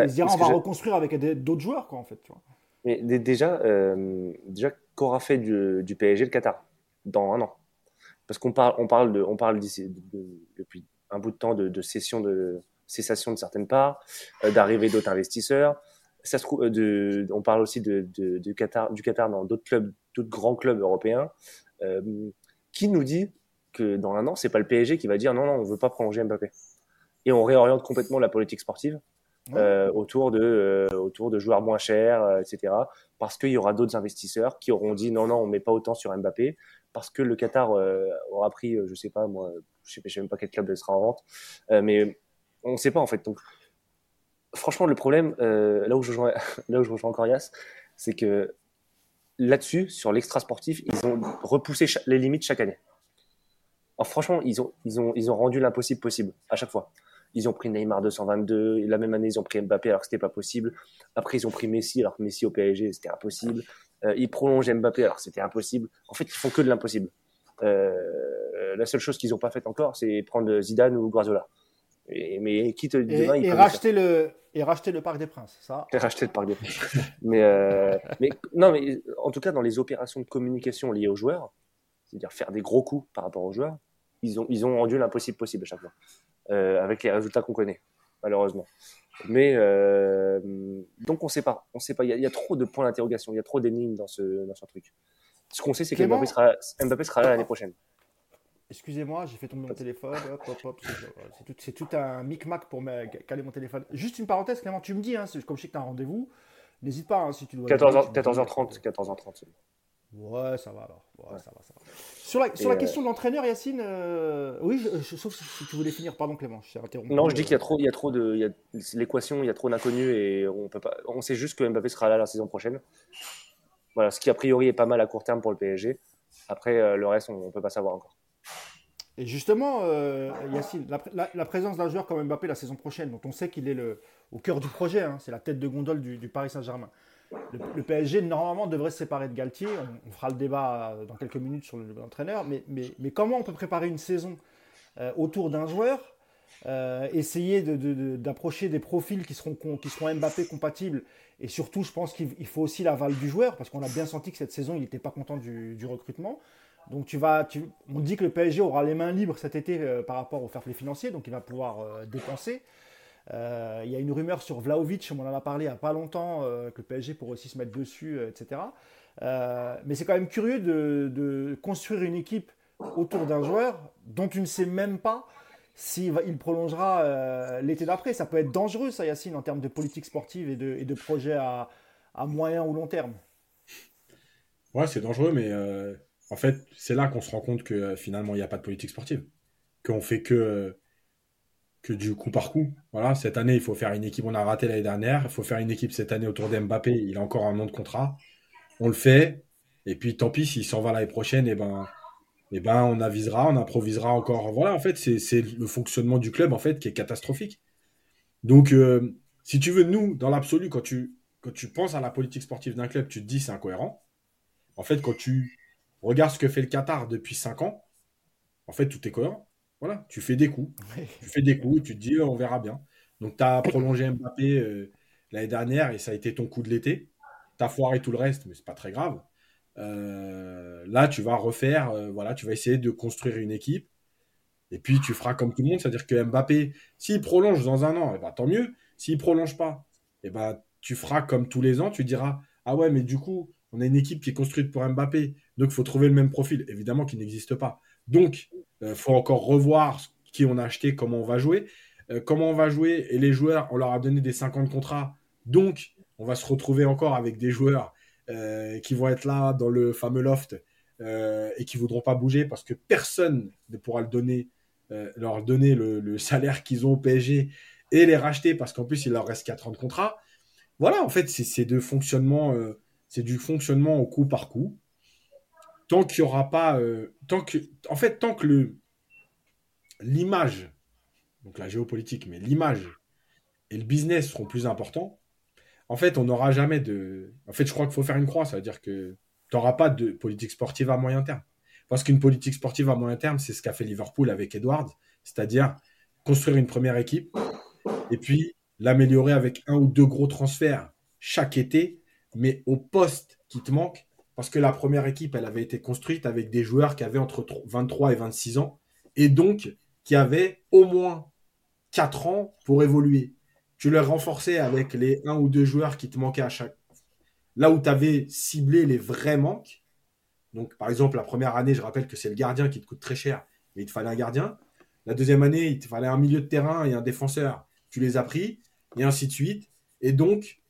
ils se on va reconstruire avec d'autres joueurs, quoi, en fait. Tu vois. Mais déjà, euh, déjà qu'aura fait du, du, PSG le Qatar dans un an? Parce qu'on parle, on parle, de, on parle depuis un bout de temps de, de cession de, cessation de certaines parts, euh, d'arrivée d'autres investisseurs. Ça se trouve, euh, de, on parle aussi de, du Qatar, du Qatar dans d'autres clubs, d'autres grands clubs européens. Euh, qui nous dit que dans un an, c'est pas le PSG qui va dire non, non, on veut pas prolonger Mbappé. Et on réoriente complètement la politique sportive autour de autour de joueurs moins chers, etc. Parce qu'il y aura d'autres investisseurs qui auront dit non, non, on met pas autant sur Mbappé parce que le Qatar aura pris, je sais pas moi, je sais, sais même pas quel club sera en vente, mais on ne sait pas en fait. Donc, franchement, le problème, euh, là où je rejoins, là où je rejoins encore Yas, c'est que là-dessus, sur l'extra sportif, ils ont repoussé les limites chaque année. Franchement, ils ont, ils ont, ils ont rendu l'impossible possible à chaque fois. Ils ont pris Neymar 222, la même année, ils ont pris Mbappé alors que c'était pas possible. Après, ils ont pris Messi alors que Messi au PSG, c'était impossible. Euh, ils prolongent Mbappé alors que c'était impossible. En fait, ils font que de l'impossible. Euh, la seule chose qu'ils n'ont pas faite encore, c'est prendre Zidane ou Guardiola. Et, mais qui te et, racheter le et racheter le Parc des Princes, ça. Et racheter le Parc des Princes. mais, euh, mais non, mais en tout cas dans les opérations de communication liées aux joueurs, c'est-à-dire faire des gros coups par rapport aux joueurs, ils ont ils ont rendu l'impossible possible à chaque fois, euh, avec les résultats qu'on connaît, malheureusement. Mais euh, donc on sait pas, on sait pas. Il y, a, trop de points d'interrogation, il y a trop d'énigmes dans ce dans ce truc. Ce qu'on sait, c'est qu'Mbappé sera, Mbappé sera là l'année prochaine. Excusez-moi, j'ai fait tomber mon téléphone. C'est tout, un micmac pour caler mon téléphone. Juste une parenthèse, Clément, tu me dis, hein, comme je sais que tu as un rendez-vous, n'hésite pas hein, si tu dois. 14h, 14h30. 14h30. Ouais, ça va alors. Ça va, ça va. Sur la, sur la question de l'entraîneur, Yacine, euh, oui, sauf si tu voulais finir, pardon Clément, je interrompu. Non, je dis qu'il y a trop, il y a trop de, l'équation, il y a trop d'inconnus et on peut pas, on sait juste que Mbappé sera là la saison prochaine. Voilà, ce qui a priori est pas mal à court terme pour le PSG. Après, euh, le reste, on, ne peut pas savoir encore. Et justement, euh, Yacine, la, présence d'un joueur comme Mbappé la saison prochaine, dont on sait qu'il est le, au cœur du projet, hein, c'est la tête de gondole du, Paris Saint-Germain. Le, PSG, normalement, devrait se séparer de Galtier. On, fera le débat dans quelques minutes sur l'entraîneur. Mais, mais, mais, comment on peut préparer une saison euh, autour d'un joueur euh, essayer d'approcher des profils qui seront, Mbappé compatibles? Et surtout, je pense qu'il faut aussi l'aval du joueur, parce qu'on a bien senti que cette saison, il n'était pas content du recrutement. Donc tu vas, tu, on dit que le PSG aura les mains libres cet été euh, par rapport au fair play financier, donc il va pouvoir euh, dépenser. Euh, il y a une rumeur sur Vlaovic, on en a parlé il n'y a pas longtemps, que le PSG pourrait aussi se mettre dessus, etc. mais c'est quand même curieux de, construire une équipe autour d'un joueur dont tu ne sais même pas s'il il prolongera l'été d'après. Ça peut être dangereux, ça, Yacine, en termes de politique sportive et de, et de projets à, à, moyen ou long terme. Ouais, c'est dangereux, mais en fait, c'est là qu'on se rend compte que euh, finalement, il n'y a pas de politique sportive. Qu'on fait que, euh, que du coup par coup. Voilà, cette année, il faut faire une équipe. On a raté l'année dernière. Il faut faire une équipe cette année autour d'Mbappé. Il a encore un an de contrat. On le fait. Et puis, tant pis, s'il s'en va l'année prochaine, eh ben, eh ben, on avisera, on improvisera encore. Voilà, en fait, c'est le fonctionnement du club en fait qui est catastrophique. Donc, euh, si tu veux, nous, dans l'absolu, quand tu, quand tu penses à la politique sportive d'un club, tu te dis c'est incohérent. En fait, quand tu Regarde ce que fait le Qatar depuis 5 ans. En fait, tout est cohérent. Voilà, tu fais des coups. Tu fais des coups et tu te dis, on verra bien. Donc, tu as prolongé Mbappé euh, l'année dernière et ça a été ton coup de l'été. Tu as foiré tout le reste, mais c'est pas très grave. Euh, là, tu vas refaire, euh, voilà, tu vas essayer de construire une équipe. Et puis, tu feras comme tout le monde, c'est-à-dire que Mbappé, s'il prolonge dans un an, eh ben, tant mieux. S'il prolonge pas, eh ben, tu feras comme tous les ans, tu diras, ah ouais, mais du coup, on a une équipe qui est construite pour Mbappé, donc il faut trouver le même profil, évidemment qui n'existe pas. Donc, il euh, faut encore revoir qui on a acheté, comment on va jouer. Euh, comment on va jouer, et les joueurs, on leur a donné des 50 contrats, donc on va se retrouver encore avec des joueurs euh, qui vont être là dans le fameux loft et qui voudront pas bouger parce que personne ne pourra donner, leur donner le, salaire qu'ils ont au PSG et les racheter parce qu'en plus il leur reste 4 ans de contrat. voilà, en fait, c'est de fonctionnement, c'est du fonctionnement au coup par coup. Tant qu'il n'y aura pas, euh, tant que, en fait, tant que l'image, donc la géopolitique, mais l'image et le business seront plus importants, en fait, on n'aura jamais de. En fait, je crois qu'il faut faire une croix, ça veut dire que tu n'auras pas de politique sportive à moyen terme. Parce qu'une politique sportive à moyen terme, c'est ce qu'a fait Liverpool avec Edwards, c'est-à-dire construire une première équipe et puis l'améliorer avec un ou deux gros transferts chaque été, mais au poste qui te manque, parce que la première équipe, elle avait été construite avec des joueurs qui avaient entre 23 et 26 ans, et donc qui avaient au moins 4 ans pour évoluer. Tu les renforçais avec les un ou deux joueurs qui te manquaient à chaque. Là où tu avais ciblé les vrais manques. Donc, par exemple, la première année, je rappelle que c'est le gardien qui te coûte très cher, mais il te fallait un gardien. La deuxième année, il te fallait un milieu de terrain et un défenseur. Tu les as pris, et ainsi de suite. Et donc,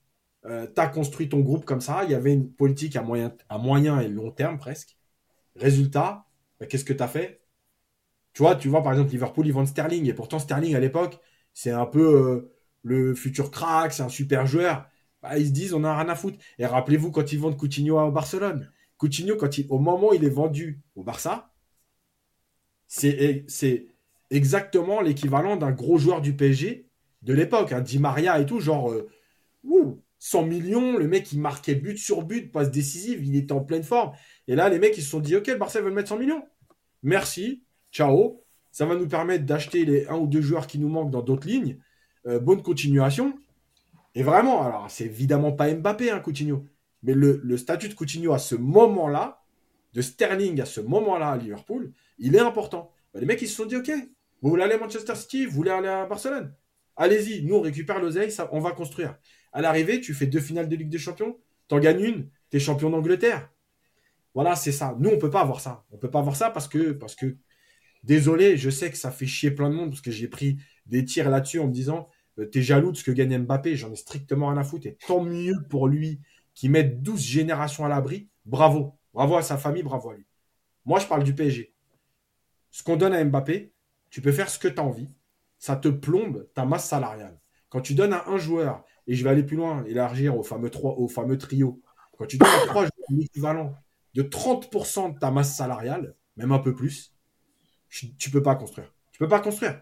euh, tu as construit ton groupe comme ça. Il y avait une politique à moyen, à et long terme presque. Résultat, bah, qu'est-ce que tu as fait? Tu vois, tu vois, par exemple, Liverpool, ils vendent Sterling. Et pourtant, Sterling, à l'époque, c'est un peu euh, le futur crack, c'est un super joueur. Bah, ils se disent, on a rien à foutre. Et rappelez-vous, quand ils vendent Coutinho au Barcelone, Coutinho, quand il, au moment où il est vendu au Barça, c'est exactement l'équivalent d'un gros joueur du PSG de l'époque. Hein, Di Maria et tout, genre, euh, 100 millions, le mec il marquait but sur but, passe décisive, il était en pleine forme. Et là, les mecs ils se sont dit, ok, le Barça veut mettre 100 millions. Merci, ciao. Ça va nous permettre d'acheter les un ou deux joueurs qui nous manquent dans d'autres lignes. Euh, bonne continuation. Et vraiment, alors c'est évidemment pas Mbappé, hein, Coutinho. Mais le, statut de Coutinho à ce moment-là, de Sterling à ce moment-là à Liverpool, il est important. Bah, les mecs, ils se sont dit, OK, vous voulez aller à Manchester City, vous voulez aller à Barcelone Allez-y, nous, on récupère l'oseille, on va construire. À l'arrivée, tu fais deux finales de Ligue des Champions, t'en gagnes une, t'es champion d'Angleterre. Voilà, c'est ça. Nous, on peut pas avoir ça. On peut pas avoir ça parce que, parce que, désolé, je sais que ça fait chier plein de monde parce que j'ai pris des tirs là-dessus en me disant, euh, t'es jaloux de ce que gagne Mbappé, j'en ai strictement rien à foutre. Et tant mieux pour lui qui met 12 générations à l'abri. Bravo. Bravo à sa famille, bravo à lui. Moi, je parle du PSG. Ce qu'on donne à Mbappé, tu peux faire ce que tu envie. Ça te plombe ta masse salariale. Quand tu donnes à un joueur et je vais aller plus loin, élargir au fameux, au fameux trio. Quand tu donnes trois joueurs l'équivalent de 30% de ta masse salariale, même un peu plus, tu ne peux pas construire. Tu peux pas construire.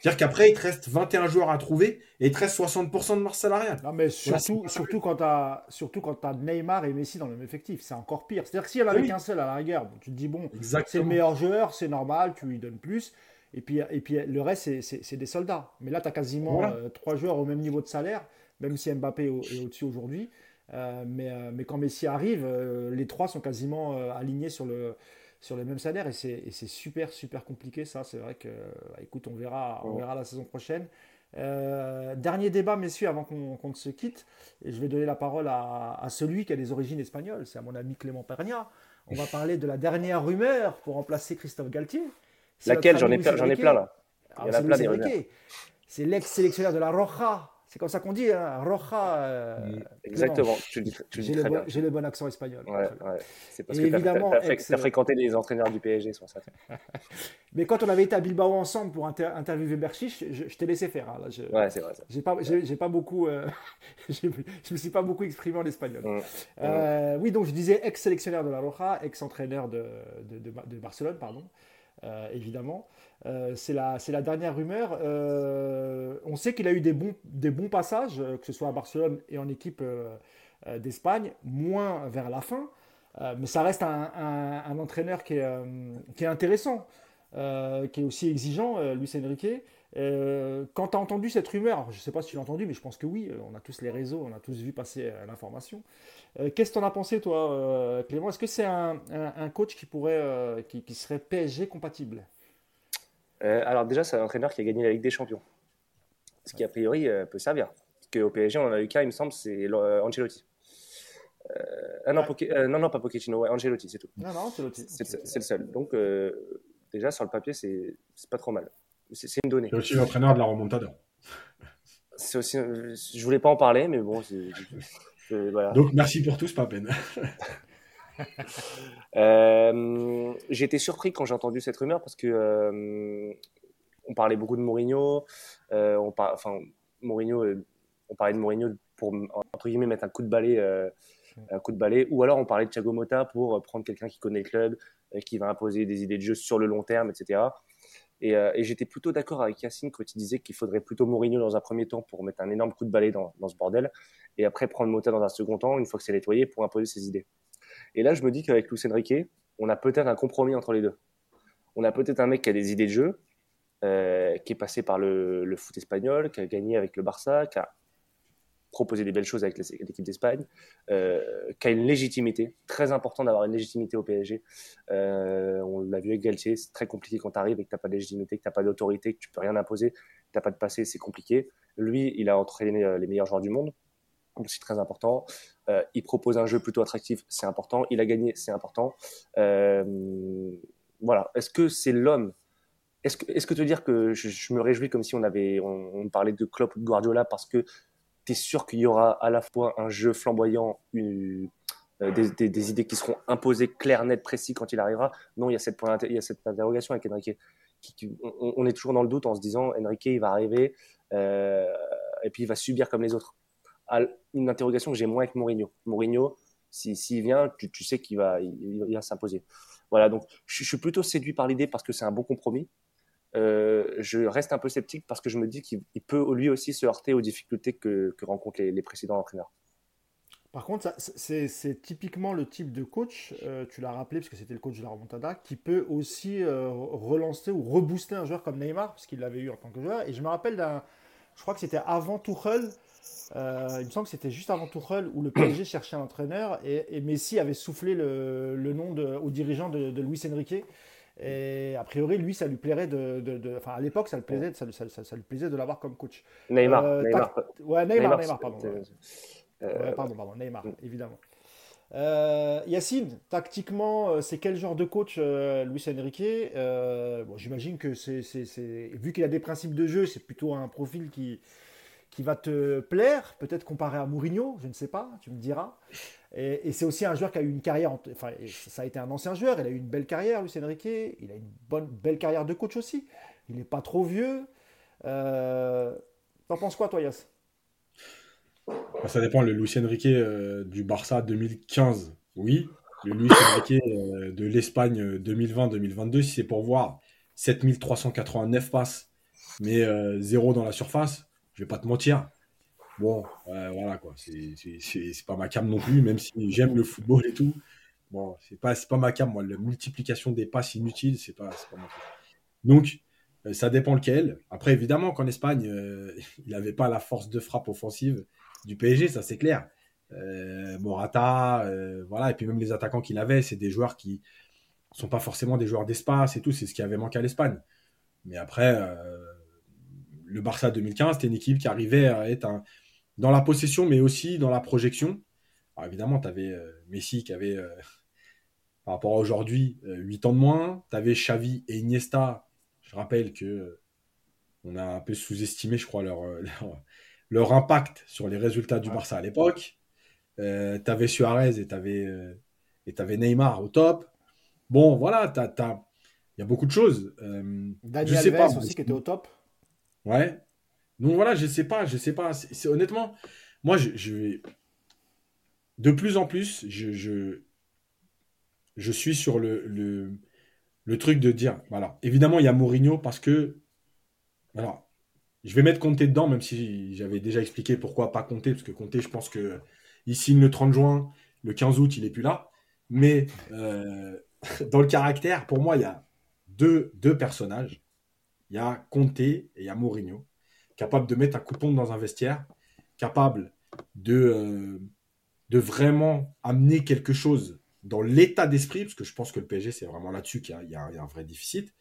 C'est-à-dire qu'après, il te reste 21 joueurs à trouver et il te reste 60% de masse salariale. Non, mais surtout, surtout quand tu as, as, Neymar et Messi dans le même effectif, c'est encore pire. C'est-à-dire que s'il y en avait qu'un seul à la rigueur, tu te dis, bon, c'est le meilleur joueur, c'est normal, tu lui donnes plus. Et puis, et puis le reste, c'est des soldats. Mais là, tu as quasiment euh, trois joueurs au même niveau de salaire même si Mbappé est, au-dessus aujourd'hui. Euh, mais, euh, mais, quand Messi arrive, euh, les trois sont quasiment alignés sur le, sur le même salaire et c'est super, super compliqué ça. C'est vrai que, bah, écoute, on verra, on verra la saison prochaine. dernier débat, messieurs, avant qu'on se quitte. Et je vais donner la parole à, à, celui qui a des origines espagnoles. C'est à mon ami Clément Pernia. On va parler de la dernière rumeur pour remplacer Christophe Galtier. Laquelle J'en ai, ai, plein là. Il y en a plein des C'est l'ex-sélectionneur de la Roja, c'est comme ça qu'on dit, hein, Roja. Euh, exactement, tu dis, J'ai le, bon accent espagnol. Ouais, ouais. C'est parce que tu as, fréquenté les entraîneurs du PSG, sur ça. Mais quand on avait été à Bilbao ensemble pour interviewer Berchiche, je, t'ai laissé faire. Hein, ouais, c'est vrai. J'ai pas, pas beaucoup, euh, je me suis pas beaucoup exprimé en espagnol. Mm, euh, oui, donc je disais ex-sélectionneur de la Roja, ex-entraîneur de, de, de, Barcelone, pardon, évidemment. Euh, c'est la, dernière rumeur. Euh, on sait qu'il a eu des bons, passages, euh, que ce soit à Barcelone et en équipe d'Espagne, moins vers la fin. mais ça reste un, entraîneur qui est, qui est intéressant, qui est aussi exigeant, Luis Enrique. quand tu as entendu cette rumeur, je ne sais pas si tu l'as entendu, mais je pense que oui, on a tous les réseaux, on a tous vu passer l'information. Qu'est-ce que tu en as pensé, toi, Clément? Est-ce que c'est un, coach qui, pourrait, qui, qui serait PSG compatible? Euh, alors déjà, c'est un entraîneur qui a gagné la Ligue des Champions. Ce qui, a priori, euh, peut servir. Parce qu'au PSG, on en a eu qu'un, il me semble, c'est euh, Ancelotti. Ah non, non, non, pas Pochettino, Ancelotti, c'est tout. Non, non, Ancelotti. C'est le seul. Donc, déjà, sur le papier, c'est pas trop mal. C'est une donnée. C'est aussi l'entraîneur de la remontada. C'est aussi, je voulais pas en parler, mais bon, Donc, merci pour tout, c'est pas peine. euh, j'ai été surpris quand j'ai entendu cette rumeur parce que euh, on parlait beaucoup de Mourinho. Euh, on enfin, Mourinho, euh, on parlait de Mourinho pour entre guillemets mettre un coup de balai, un coup de balai. Ou alors on parlait de Thiago Motta pour prendre quelqu'un qui connaît le club, qui va imposer des idées de jeu sur le long terme, etc. Et, j'étais plutôt d'accord avec Yacine quand il disait qu'il faudrait plutôt Mourinho dans un premier temps pour mettre un énorme coup de balai dans, ce bordel, et après prendre Motta dans un second temps, une fois que c'est nettoyé, pour imposer ses idées. Et là, je me dis qu'avec Luis Enrique, on a peut-être un compromis entre les deux. On a peut-être un mec qui a des idées de jeu, euh, qui est passé par le, foot espagnol, qui a gagné avec le Barça, qui a proposé des belles choses avec l'équipe d'Espagne, euh, qui a une légitimité. Très important d'avoir une légitimité au PSG. Euh, on l'a vu avec Galtier, c'est très compliqué quand tu arrives et que tu n'as pas de légitimité, que tu n'as pas d'autorité, que tu peux rien imposer, que tu n'as pas de passé, c'est compliqué. Lui, il a entraîné les meilleurs joueurs du monde donc c'est très important. Euh, il propose un jeu plutôt attractif, c'est important. Il a gagné, c'est important. Euh, voilà. Est-ce que c'est l'homme? Est-ce que, est-ce que te dire que je, me réjouis comme si on avait, on, parlait de Klopp ou de Guardiola parce que tu es sûr qu'il y aura à la fois un jeu flamboyant, euh, des, idées qui seront imposées claires, nettes, précis quand il arrivera? Non, il y a cette, il y a cette interrogation avec Enrique. on, est toujours dans le doute en se disant Enrique, il va arriver et puis il va subir comme les autres une interrogation que j'ai moins avec Mourinho. Mourinho, s'il si, vient, tu, sais qu'il va, il, va s'imposer. Voilà, donc je, suis plutôt séduit par l'idée parce que c'est un bon compromis. Euh, je reste un peu sceptique parce que je me dis qu'il peut lui aussi se heurter aux difficultés que, que rencontrent les, précédents entraîneurs. Par contre, c'est typiquement le type de coach, euh, tu l'as rappelé parce que c'était le coach de la remontada, qui peut aussi euh, relancer ou rebooster un joueur comme Neymar, parce qu'il l'avait eu en tant que joueur. Et je me rappelle d'un, je crois que c'était avant Tuchel, euh, il me semble que c'était juste avant Tuchel où le PSG cherchait un entraîneur et, Messi avait soufflé le, nom de, au dirigeant de, de, Luis Enrique. Et a priori, lui, ça lui plairait de. Enfin, à l'époque, ça, lui plaisait, ça, ça, lui plaisait de l'avoir comme coach. Neymar. Euh, Neymar. Ouais, Neymar, Neymar, pardon. Euh, pardon, pardon, Neymar, mm. évidemment. Yacine, tactiquement, c'est quel genre de coach Luis Enrique? Bon, J'imagine que c'est, vu qu'il a des principes de jeu, c'est plutôt un profil qui, qui va te plaire, peut-être comparé à Mourinho, je ne sais pas, tu me diras. Et, c'est aussi un joueur qui a eu une carrière, enfin, ça a été un ancien joueur, il a eu une belle carrière, Lucien Enrique, il a une bonne, belle carrière de coach aussi. Il n'est pas trop vieux. Euh, T'en penses quoi, toi, Yass Ça dépend, le Lucien Enrique euh, du Barça 2015, oui. Le Luis Enrique euh, de l'Espagne 2020-2022, si c'est pour voir 7389 passes, mais euh, zéro dans la surface, je vais pas te mentir. Bon, voilà quoi, c'est pas ma cam non plus, même si j'aime le football et tout. Bon, c'est pas, pas ma cam, moi, la multiplication des passes inutiles, c'est pas, pas ma Donc, euh, ça dépend lequel. Après, évidemment qu'en Espagne, euh, il n'avait pas la force de frappe offensive du PSG, ça c'est clair. Euh, Morata, voilà, et puis même les attaquants qu'il avait, c'est des joueurs qui sont pas forcément des joueurs d'espace et tout, c'est ce qui avait manqué à l'Espagne. Mais après, le Barça 2015, c'était une équipe qui arrivait à être dans la possession, mais aussi dans la projection. Alors évidemment, tu avais euh, Messi qui avait, euh, par rapport à aujourd'hui, 8 euh, ans de moins. Tu avais Xavi et Iniesta. Je rappelle que on a un peu sous-estimé, je crois, leur, leur, impact sur les résultats du Barça à l'époque. tu avais Suarez et tu avais, avais, Neymar au top. Bon, voilà, il y a beaucoup de choses. Daniel je sais pas, aussi qui était au top. Ouais. Donc voilà, je sais pas, je sais pas. Honnêtement, moi, je, vais de plus en plus, je, suis sur le, le, truc de dire, voilà. Évidemment, il y a Mourinho parce que, alors, je vais mettre Comté dedans, même si j'avais déjà expliqué pourquoi pas Comté, parce que Comté, je pense que il signe le 30 juin, le 15 août, il est plus là. Mais euh, dans le caractère, pour moi, il y a deux, deux personnages il y a Conte et il y a Mourinho, capable de mettre un coupon dans un vestiaire, capable de, euh, de vraiment amener quelque chose dans l'état d'esprit, parce que je pense que le PSG, c'est vraiment là-dessus qu'il y, a un vrai déficit.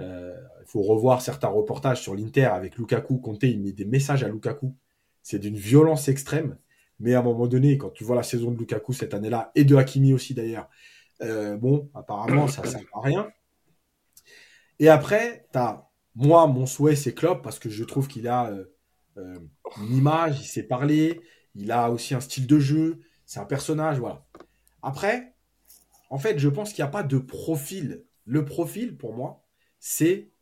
Euh, il faut revoir certains reportages sur l'Inter avec Lukaku. Conte, il met des messages à Lukaku. C'est d'une violence extrême. Mais à un moment donné, quand tu vois la saison de Lukaku cette année-là, et de Hakimi aussi d'ailleurs, euh, bon, apparemment, ça ne sert à rien. Et après, tu as moi, mon souhait, c'est Klopp parce que je trouve qu'il a euh, euh, une image, il sait parler, il a aussi un style de jeu, c'est un personnage, voilà. Après, en fait, je pense qu'il n'y a pas de profil. Le profil, pour moi, c'est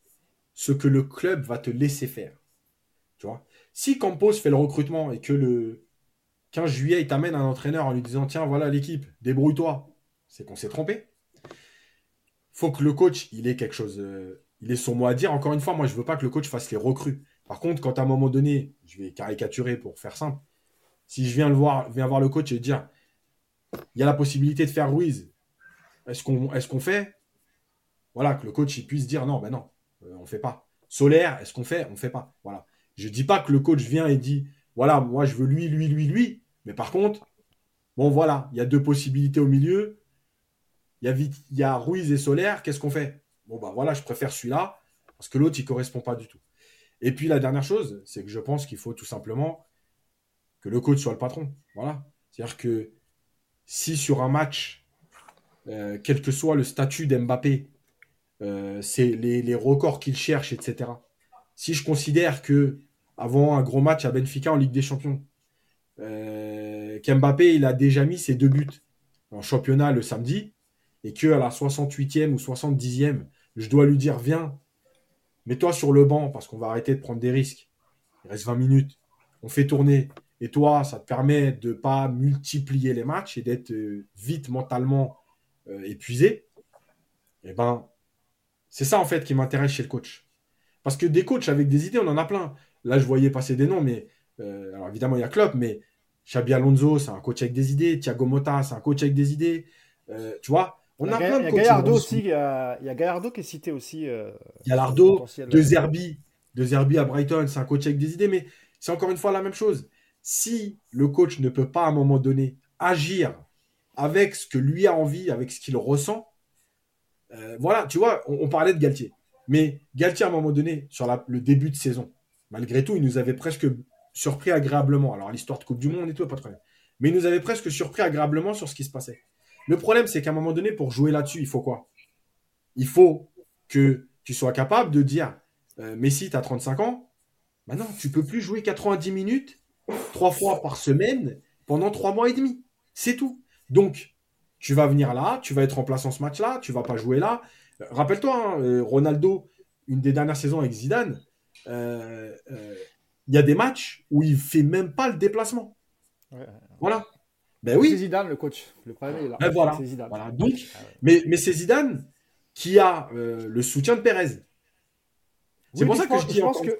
ce que le club va te laisser faire. Tu vois? Si Campos fait le recrutement et que le, 15 juillet, il t'amène un entraîneur en lui disant Tiens, voilà l'équipe, débrouille-toi. C'est qu'on s'est trompé. faut que le coach, il ait quelque chose, euh, il ait son mot à dire. Encore une fois, moi, je veux pas que le coach fasse les recrues. Par contre, quand à un moment donné, je vais caricaturer pour faire simple, si je viens le voir, viens voir le coach et dire il y a la possibilité de faire Ruiz, est-ce qu'on est fait? Voilà, que le coach il puisse dire non, ben non, euh, on fait pas. Solaire, est-ce qu'on fait? On fait pas. Voilà. Je dis pas que le coach vient et dit voilà, moi je veux lui, lui, lui, lui. Mais par contre, bon voilà, il y a deux possibilités au milieu. Il y il y a Ruiz et Solaire, qu'est-ce qu'on fait? Bon ben voilà, je préfère celui-là parce que l'autre il correspond pas du tout. Et puis la dernière chose, c'est que je pense qu'il faut tout simplement que le coach soit le patron. Voilà. C'est-à-dire que si sur un match, euh, quel que soit le statut d'Mbappé, euh, c'est les, records qu'il cherche, etc. Si je considère que avant un gros match à Benfica en Ligue des Champions, euh, qu'Mbappé il a déjà mis ses deux buts en championnat le samedi, et que à la 68e ou 70e, je dois lui dire viens, mets-toi sur le banc parce qu'on va arrêter de prendre des risques. Il reste 20 minutes, on fait tourner, et toi, ça te permet de ne pas multiplier les matchs et d'être euh, vite mentalement euh, épuisé. Eh ben, c'est ça en fait qui m'intéresse chez le coach. Parce que des coachs avec des idées, on en a plein. Là, je voyais passer des noms, mais euh, alors évidemment, il y a Klopp, mais Xabi Alonso, c'est un coach avec des idées. Thiago Motta, c'est un coach avec des idées. tu vois, on a, plein de coachs. Gallardo aussi, il y, a, Gallardo qui est cité aussi. il y a Lardo, de Zerbi, de Zerbi à Brighton, c'est un coach avec des idées, mais c'est encore une fois la même chose si le coach ne peut pas à un moment donné agir avec ce que lui a envie, avec ce qu'il ressent, euh, voilà, tu vois, on, parlait de Galtier. Mais Galtier, à un moment donné, sur le début de saison, malgré tout, il nous avait presque surpris agréablement. Alors, l'histoire de Coupe du Monde et tout, pas de problème. Mais il nous avait presque surpris agréablement sur ce qui se passait. Le problème, c'est qu'à un moment donné, pour jouer là-dessus, il faut quoi? Il faut que tu sois capable de dire euh, Messi, tu as 35 ans. Maintenant, tu peux plus jouer 90 minutes trois fois par semaine pendant trois mois et demi. C'est tout. Donc, tu vas venir là, tu vas être en place en ce match-là, tu vas pas jouer là. Euh, rappelle-toi, hein, euh, Ronaldo, une des dernières saisons avec Zidane, euh, il y a des matchs où il fait même pas le déplacement. Voilà. Ben oui. C'est Zidane le coach. Le problème est là. Ben voilà. Zidane. Donc, mais, mais c'est Zidane qui a le soutien de Pérez. C'est pour ça que je dis. pense que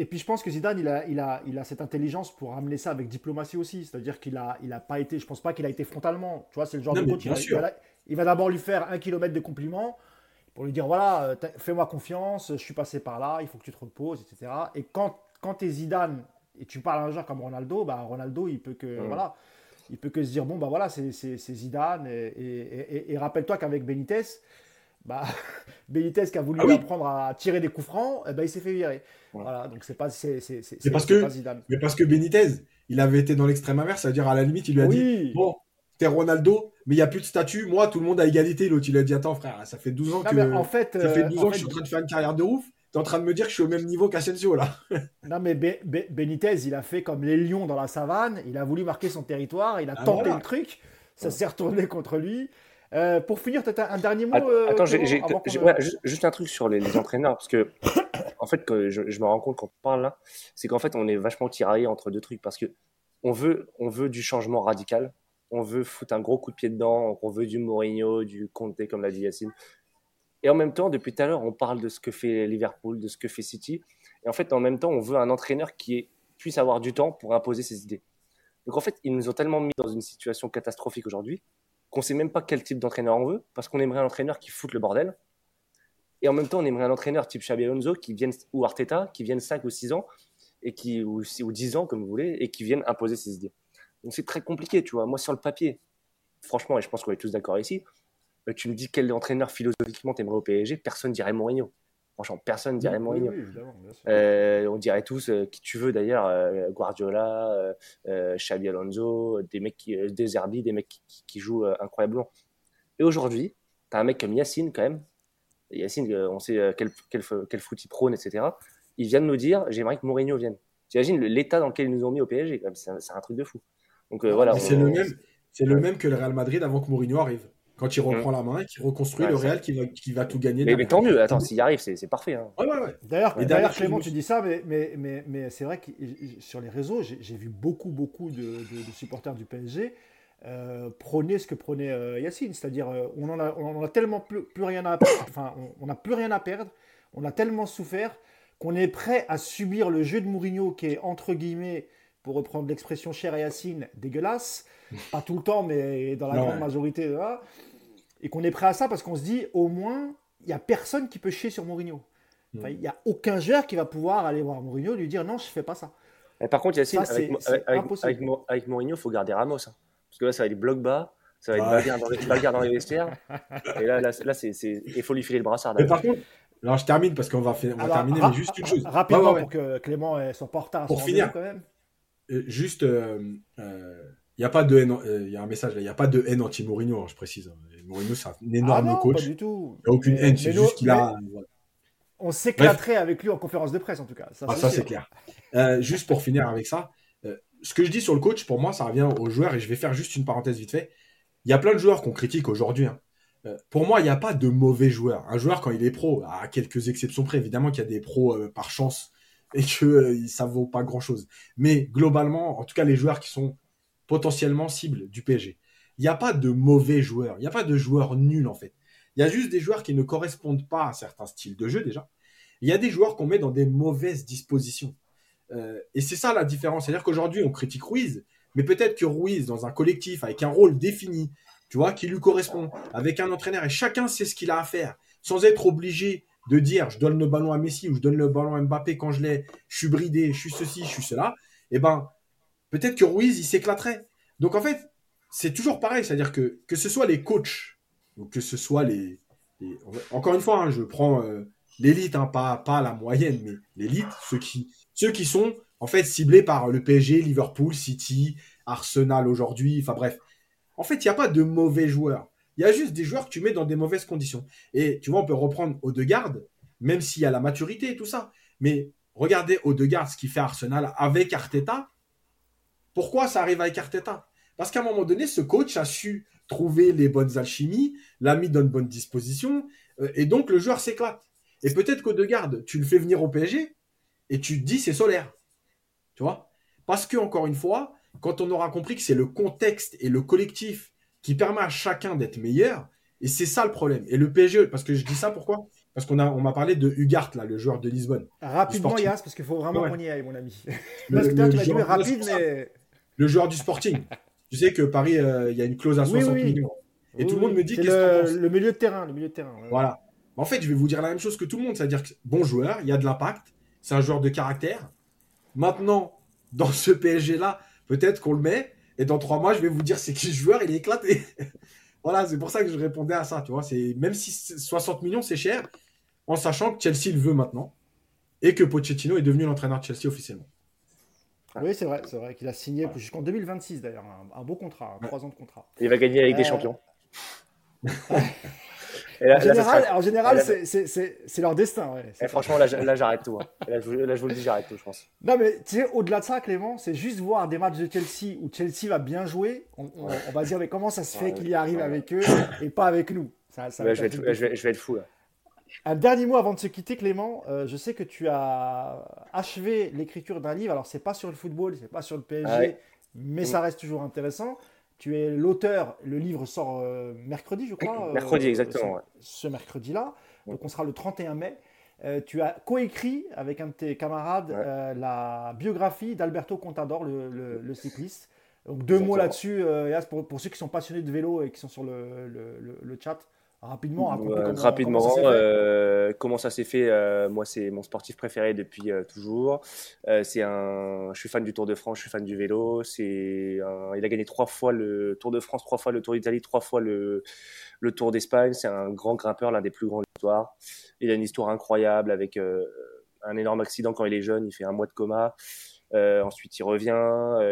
et puis je pense que Zidane, il a, il a, il a cette intelligence pour amener ça avec diplomatie aussi. C'est-à-dire qu'il a, il a pas été, je pense pas qu'il a été frontalement. Tu vois, c'est le genre de coach. Il va, d'abord lui faire un kilomètre de compliments pour lui dire voilà, euh, fais-moi confiance, je suis passé par là, il faut que tu te reposes, etc. Et quand, quand tu es Zidane et tu parles à un joueur comme Ronaldo, bah Ronaldo, il peut que voilà, il peut que se dire bon bah voilà, c'est Zidane. Et, et rappelle-toi qu'avec Benitez, bah, Benitez qui a voulu ah apprendre à tirer des coups francs, eh ben, il s'est fait virer. Voilà, donc c'est pas c'est parce que mais parce que Benitez, il avait été dans l'extrême inverse, c'est-à-dire à la limite, il lui a dit bon, t'es Ronaldo, mais il y a plus de statut, moi tout le monde a égalité. L'autre, il a dit attends frère, ça fait 12 ans que en fait, ça fait 12 euh, ans que je suis en train de faire une carrière de ouf. T'es en train de me dire que je suis au même niveau qu'Asensio là. non mais Benitez, il a fait comme les lions dans la savane, il a voulu marquer son territoire, il a ah, tenté le truc, ça s'est retourné contre lui. Euh, pour finir, as un dernier mot euh, Attends, j'ai, juste, un truc sur les, entraîneurs, parce que, en fait, que je, me rends compte quand on parle là, c'est qu'en fait, on est vachement tiraillé entre deux trucs, parce que on veut, on veut du changement radical, on veut foutre un gros coup de pied dedans, on veut du Mourinho, du Conte, comme l'a dit Yacine. Et en même temps, depuis tout à l'heure, on parle de ce que fait Liverpool, de ce que fait City. Et en fait, en même temps, on veut un entraîneur qui puisse avoir du temps pour imposer ses idées. Donc en fait, ils nous ont tellement mis dans une situation catastrophique aujourd'hui qu'on sait même pas quel type d'entraîneur on veut, parce qu'on aimerait un entraîneur qui foute le bordel. Et en même temps, on aimerait un entraîneur type Xabi Alonso qui vienne, ou Arteta, qui viennent 5 ou 6 ans, et qui, ou, ou 10 ans, comme vous voulez, et qui viennent imposer ses idées. Donc c'est très compliqué, tu vois. Moi, sur le papier, franchement, et je pense qu'on est tous d'accord ici, tu me dis quel entraîneur philosophiquement t'aimerais au PSG, personne dirait Mourinho. Franchement, personne dirait Mourinho. Euh, on dirait tous, euh, qui tu veux d'ailleurs, euh, Guardiola, Xabi Alonso, des mecs qui, des Zerbi, des mecs qui, jouent incroyablement. Et aujourd'hui, tu as un mec comme Yacine quand même. Yacine, on sait quel, quel, quel foot il prône, etc. Il vient de nous dire, j'aimerais que Mourinho vienne. Tu imagines l'état dans lequel ils nous ont mis au PSG, c'est un, truc de fou. Donc voilà. C'est le, même, le même que le Real Madrid avant que Mourinho arrive. Quand il reprend la main et qu'il reconstruit Ouais, le Real qui va, qui va tout gagner. Mais, tant mieux, attends, s'il y arrive, c'est parfait. hein. Ouais, ouais, ouais. D'ailleurs, Clément, tu dis ça, mais, mais, mais, mais c'est vrai que sur les réseaux, j'ai vu beaucoup, beaucoup de, de- de supporters du PSG euh, prôner ce que prônait euh, Yacine, c'est-à-dire euh, on en a, on en a tellement plus, plus rien à enfin, on- on n'a plus rien à perdre, on a tellement souffert qu'on est prêt à subir le jeu de Mourinho qui est entre guillemets, pour reprendre l'expression chère à Yacine, dégueulasse, pas tout le temps, mais dans la Non, grande ouais. majorité, voilà, et qu'on est prêt à ça parce qu'on se dit au moins il n'y a personne qui peut chier sur Mourinho. Enfin, il n'y a aucun joueur qui va pouvoir aller voir Mourinho et lui dire non, je fais pas ça. Et par contre, Yacine, Ça, avec, avec, avec, Mourinho, il faut garder Ramos. hein. Parce que là, ça va être bloc bas, ça va être Ouais. bagarre dans les, bagarre dans les vestiaires. Et là, là, là c'est, c'est- il faut lui filer le brassard. Mais par contre, alors je termine parce qu'on va, faire- on va Alors, terminer, ra- mais juste une chose. Rapidement Ouais, ouais, ouais. pour que Clément euh, soit pas en retard Pour finir. quand même. Euh, juste, il n'y a pas de haine, il y a un message là, il n'y a pas de haine anti-Mourinho, hein, je précise. Mourinho, c'est un Ah énorme non, coach. pas Il du tout. n'y a aucune Mais- haine, c'est juste qu'il a. voilà. On s'éclaterait avec lui en conférence de presse en tout cas. Ça, Ah, c'est ça, c'est clair. Euh, juste pour finir avec ça, euh, ce que je dis sur le coach, pour moi, ça revient aux joueurs, et je vais faire juste une parenthèse vite fait. Il y a plein de joueurs qu'on critique aujourd'hui. hein. Euh, pour moi, il n'y a pas de mauvais joueur. Un joueur, quand il est pro, à quelques exceptions près, évidemment qu'il y a des pros euh, par chance et que euh, ça vaut pas grand-chose. Mais globalement, en tout cas, les joueurs qui sont potentiellement cibles du PSG, il n'y a pas de mauvais joueurs. Il n'y a pas de joueurs nuls, en fait. Il y a juste des joueurs qui ne correspondent pas à certains styles de jeu, déjà. Il y a des joueurs qu'on met dans des mauvaises dispositions. Euh, et c'est ça la différence. C'est-à-dire qu'aujourd'hui, on critique Ruiz, mais peut-être que Ruiz, dans un collectif, avec un rôle défini, tu vois, qui lui correspond, avec un entraîneur, et chacun sait ce qu'il a à faire, sans être obligé de dire je donne le ballon à Messi ou je donne le ballon à Mbappé quand je l'ai, je suis bridé, je suis ceci, je suis cela, et ben peut-être que Ruiz, il s'éclaterait. Donc en fait, c'est toujours pareil, c'est-à-dire que que ce soit les coachs, ou que ce soit les... les- Encore une fois, hein, je prends euh, l'élite, hein, pas, pas la moyenne, mais l'élite, ceux qui, ceux qui sont en fait ciblés par le PSG, Liverpool, City, Arsenal aujourd'hui, enfin bref. En fait, il n'y a pas de mauvais joueurs. Il y a juste des joueurs que tu mets dans des mauvaises conditions. Et tu vois, on peut reprendre Odegaard, même s'il y a la maturité et tout ça. Mais regardez Odegaard, ce qu'il fait Arsenal avec Arteta. Pourquoi ça arrive avec Arteta? Parce qu'à un moment donné, ce coach a su trouver les bonnes alchimies, l'a mis dans de bonnes dispositions, euh, et donc le joueur s'éclate. Et peut-être qu'Odegaard, tu le fais venir au PSG, et tu te dis c'est solaire. Tu vois? Parce que, encore une fois, quand on aura compris que c'est le contexte et le collectif qui permet à chacun d'être meilleur, et c'est ça le problème. Et le PSG, parce que je dis ça pourquoi? Parce qu'on a, on m'a parlé de Ugart, là, le joueur de Lisbonne. Rapidement. Yas, parce qu'il faut vraiment Ouais. qu'on y aille, mon ami. Le- Parce que toi, tu dit joueur- rapide, mais. Le joueur du Sporting. tu sais que Paris, euh, il y a une clause à Oui, 60 oui. millions. Et tout le monde me dit qu'est-ce le, le milieu de terrain, le milieu de terrain. ouais. Voilà. En fait, je vais vous dire la même chose que tout le monde, c'est-à-dire que bon joueur, il y a de l'impact, c'est un joueur de caractère. Maintenant, dans ce PSG-là, peut-être qu'on le met, et dans trois mois, je vais vous dire c'est qui ce joueur, il est éclaté. voilà, c'est pour ça que je répondais à ça, tu vois. C'est même si c'est 60 millions, c'est cher, en sachant que Chelsea le veut maintenant, et que Pochettino est devenu l'entraîneur de Chelsea officiellement. Oui, c'est vrai, c'est vrai qu'il a signé jusqu'en 2026 d'ailleurs, un, un beau contrat, un trois ans de contrat. Il va gagner avec des Euh, champions. Là, En général, en c'est- leur destin. ouais. Et franchement, là, j'arrête tout. hein. Là, je, vous- là, je vous le dis, j'arrête tout, je pense. Non, mais tu sais, au-delà de ça, Clément, c'est juste voir des matchs de Chelsea où Chelsea va bien jouer. On, on- on va dire, mais comment ça se fait Ouais, qu'il y arrive ouais. avec eux et pas avec nous? Ça, ça je, vais être, je, vais, fou. je vais être fou. Là. Un dernier mot avant de se quitter, Clément. Euh, je sais que tu as achevé l'écriture d'un livre. Alors, c'est pas sur le football, c'est pas sur le PSG, Ah ouais. mais Mm. ça reste toujours intéressant. Tu es l'auteur. Le livre sort euh, mercredi, je crois. euh, Mercredi, exactement, ce- ouais. Ce, mercredi-là. Ouais. Donc, on sera le 31 mai. Euh, tu as coécrit avec un de tes camarades Ouais. la biographie d'Alberto Contador, le, le- le cycliste. Donc, deux mots là-dessus, euh, pour, pour ceux qui sont passionnés de vélo et qui sont sur le, le- le- le chat. Rapidement, comment- rapidement, comment ça s'est fait. euh, fait euh, Moi, c'est mon sportif préféré depuis euh, toujours. C'est un, je suis fan du Tour de France, je suis fan du vélo. C'est, un- il a gagné trois fois le Tour de France, trois fois le Tour d'Italie, trois fois le, le Tour d'Espagne. C'est un grand grimpeur, l'un des plus grands de l'histoire. Il a une histoire incroyable avec un énorme accident quand il est jeune. Il fait un mois de coma. Ensuite, il revient.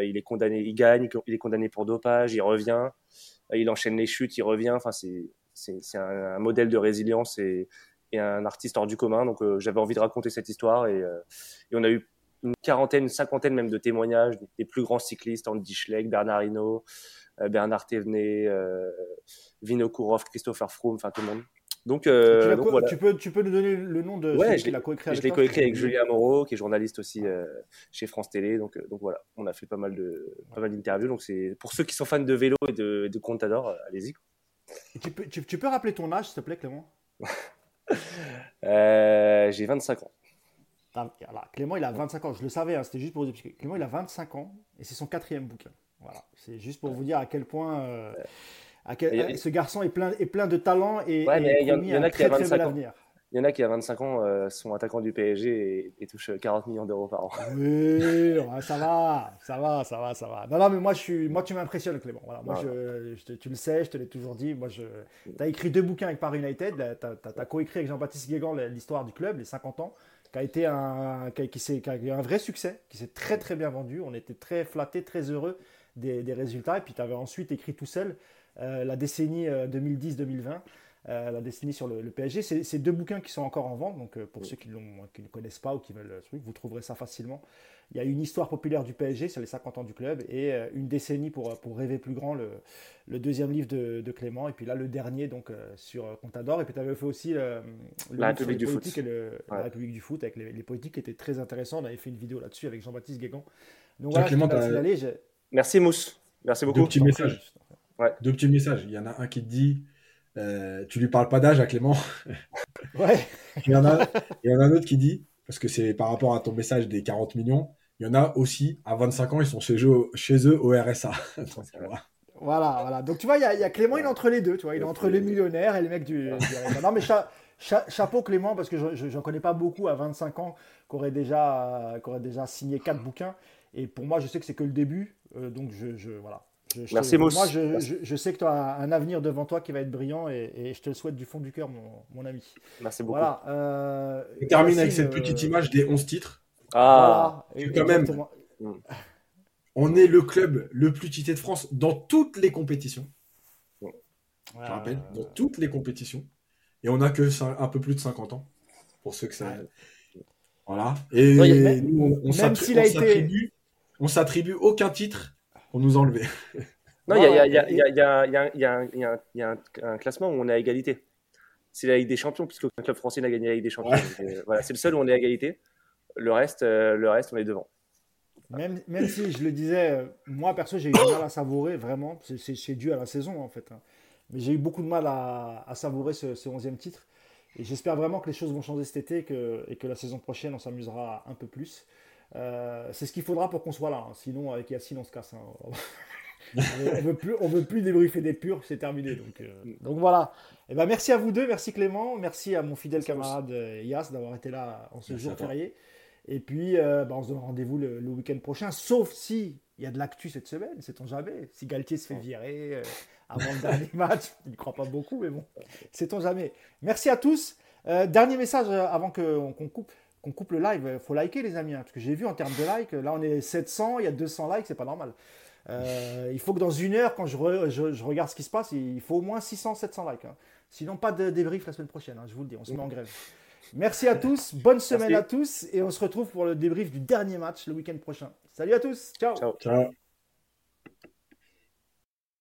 il est condamné, il gagne. Il est condamné pour dopage. Il revient. Il enchaîne les chutes. Il revient. Enfin, c'est c'est un, un modèle de résilience et, et un artiste hors du commun. Donc euh, j'avais envie de raconter cette histoire et, euh, et on a eu une quarantaine, une cinquantaine même de témoignages des, plus grands cyclistes, Andy Schleck, Bernard Hinault, Bernard Thévenet, Vinokourov, Christopher Froome, enfin tout le monde. Donc, euh, tu, peux, tu peux nous donner le nom de ouais, celui qui l'a coécrit avec Je l'ai coécrit avec Julien Moreau, qui est journaliste aussi euh, chez France Télé. Donc, euh, donc voilà, on a fait pas mal de pas mal d'interviews. Donc c'est pour ceux qui sont fans de vélo et de, de Contador, allez-y. Tu peux, tu, peux rappeler ton âge, s'il te plaît, Clément? J'ai 25 ans. Ah, Clément, il a 25 ans. Je le savais, hein, c'était juste pour vous expliquer. Clément, il a 25 ans et c'est son quatrième bouquin. Voilà, c'est juste pour vous dire à quel point ce garçon est plein, est plein de talent et, il y, en a qui a 25 ans. Il y en a qui à 25 ans euh, sont attaquants du PSG et, touchent 40 millions d'euros par an. Oui, ça va, ça va, ça va, ça va. Non, non, mais moi, je suis, moi tu m'impressionnes, Clément. Voilà, moi, je, tu le sais, je te l'ai toujours dit. Moi, je, tu as écrit deux bouquins avec Paris United. Tu as, coécrit avec Jean-Baptiste Guégan l'histoire du club, les 50 ans, qui a été un, qui, qui, qui a eu un vrai succès, qui s'est très, très bien vendu. On était très flattés, très heureux des, des résultats. Et puis, tu avais ensuite écrit tout seul euh, la décennie 2010-2020. Euh, euh, la décennie sur le, PSG. C'est deux bouquins qui sont encore en vente, donc pour ceux qui, qui, ne connaissent pas ou qui veulent truc, vous trouverez ça facilement. Il y a une histoire populaire du PSG sur les 50 ans du club et une décennie pour, pour rêver plus grand, le, le deuxième livre de, de, Clément, et puis là le dernier donc sur Contador, et puis tu avais fait aussi le la République du foot. Et la République du foot avec les, les, politiques qui étaient très intéressants. On avait fait une vidéo là-dessus avec Jean-Baptiste Guégan. Donc voilà, Clément, Merci Mousse. Merci beaucoup. Deux petits messages. Deux petits messages. Il y en a un qui te dit euh, Tu lui parles pas d'âge à Clément Ouais. il, y en a, il y en a un autre qui dit Parce que c'est par rapport à ton message des 40 millions, il y en a aussi, à 25 ans, ils sont chez eux, chez eux au RSA. voilà. voilà, Donc tu vois, il y, a, Clément, il est entre les deux. Tu vois, il est entre les millionnaires et les mecs du, RSA. Non, mais chapeau Clément, parce que je n'en connais pas beaucoup à 25 ans qui auraient déjà, déjà signé quatre bouquins. Et pour moi, je sais que c'est que le début. Euh, donc je, je voilà. Merci, Moi, je, sais que tu as un avenir devant toi qui va être brillant et, je te le souhaite du fond du cœur, mon, ami. Merci beaucoup. Voilà, euh, On termine avec cette petite euh, image des 11 titres. Ah, quand même, on est le club le plus tité de France dans toutes les compétitions. Je rappelle, dans toutes les compétitions. Et on n'a que un peu plus de 50 ans. Pour ceux que ça. Voilà. Et nous, on, s'attribue on s'attribue aucun titre pour nous enlever. Non, il y a un classement où on est à égalité. C'est la Ligue des Champions, puisque le club français n'a gagné la Ligue des Champions. Euh, voilà, c'est le seul où on est à égalité. Le reste, euh, le reste on est devant. Même, même si je le disais, euh, moi perso, j'ai eu du mal à savourer, vraiment. C'est dû à la saison, en fait. Hein. Mais j'ai eu beaucoup de mal à, savourer ce, 11e titre. Et j'espère vraiment que les choses vont changer cet été et que, et que la saison prochaine, on s'amusera un peu plus. Euh, c'est ce qu'il faudra pour qu'on soit là. Hein. Sinon, avec Yacine, on se casse. Hein. on veut plus, on veut plus débriefer des purs, c'est terminé. Donc, euh, donc voilà. Et eh ben merci à vous deux, merci Clément, merci à mon fidèle camarade euh, Yas d'avoir été là en ce jour férié. Et puis, ben, on se donne rendez-vous le, week-end prochain, sauf si il y a de l'actu cette semaine, sait-on jamais. Si Galtier se fait virer avant le dernier match, il ne croit pas beaucoup, mais bon, sait-on jamais. Merci à tous. dernier message avant qu'on coupe qu'on coupe le live. Il faut liker, les amis, hein, parce que j'ai vu en termes de likes, là on est 700, il y a 200 likes, c'est pas normal. Euh, il faut que dans une heure, quand je, je, regarde ce qui se passe, il faut au moins 600-700 likes. Hein. Sinon, pas de débrief la semaine prochaine, hein, je vous le dis, on se met en grève. Merci à tous, bonne semaine à tous, et on se retrouve pour le débrief du dernier match le week-end prochain. Salut à tous, ciao. Ciao. ciao.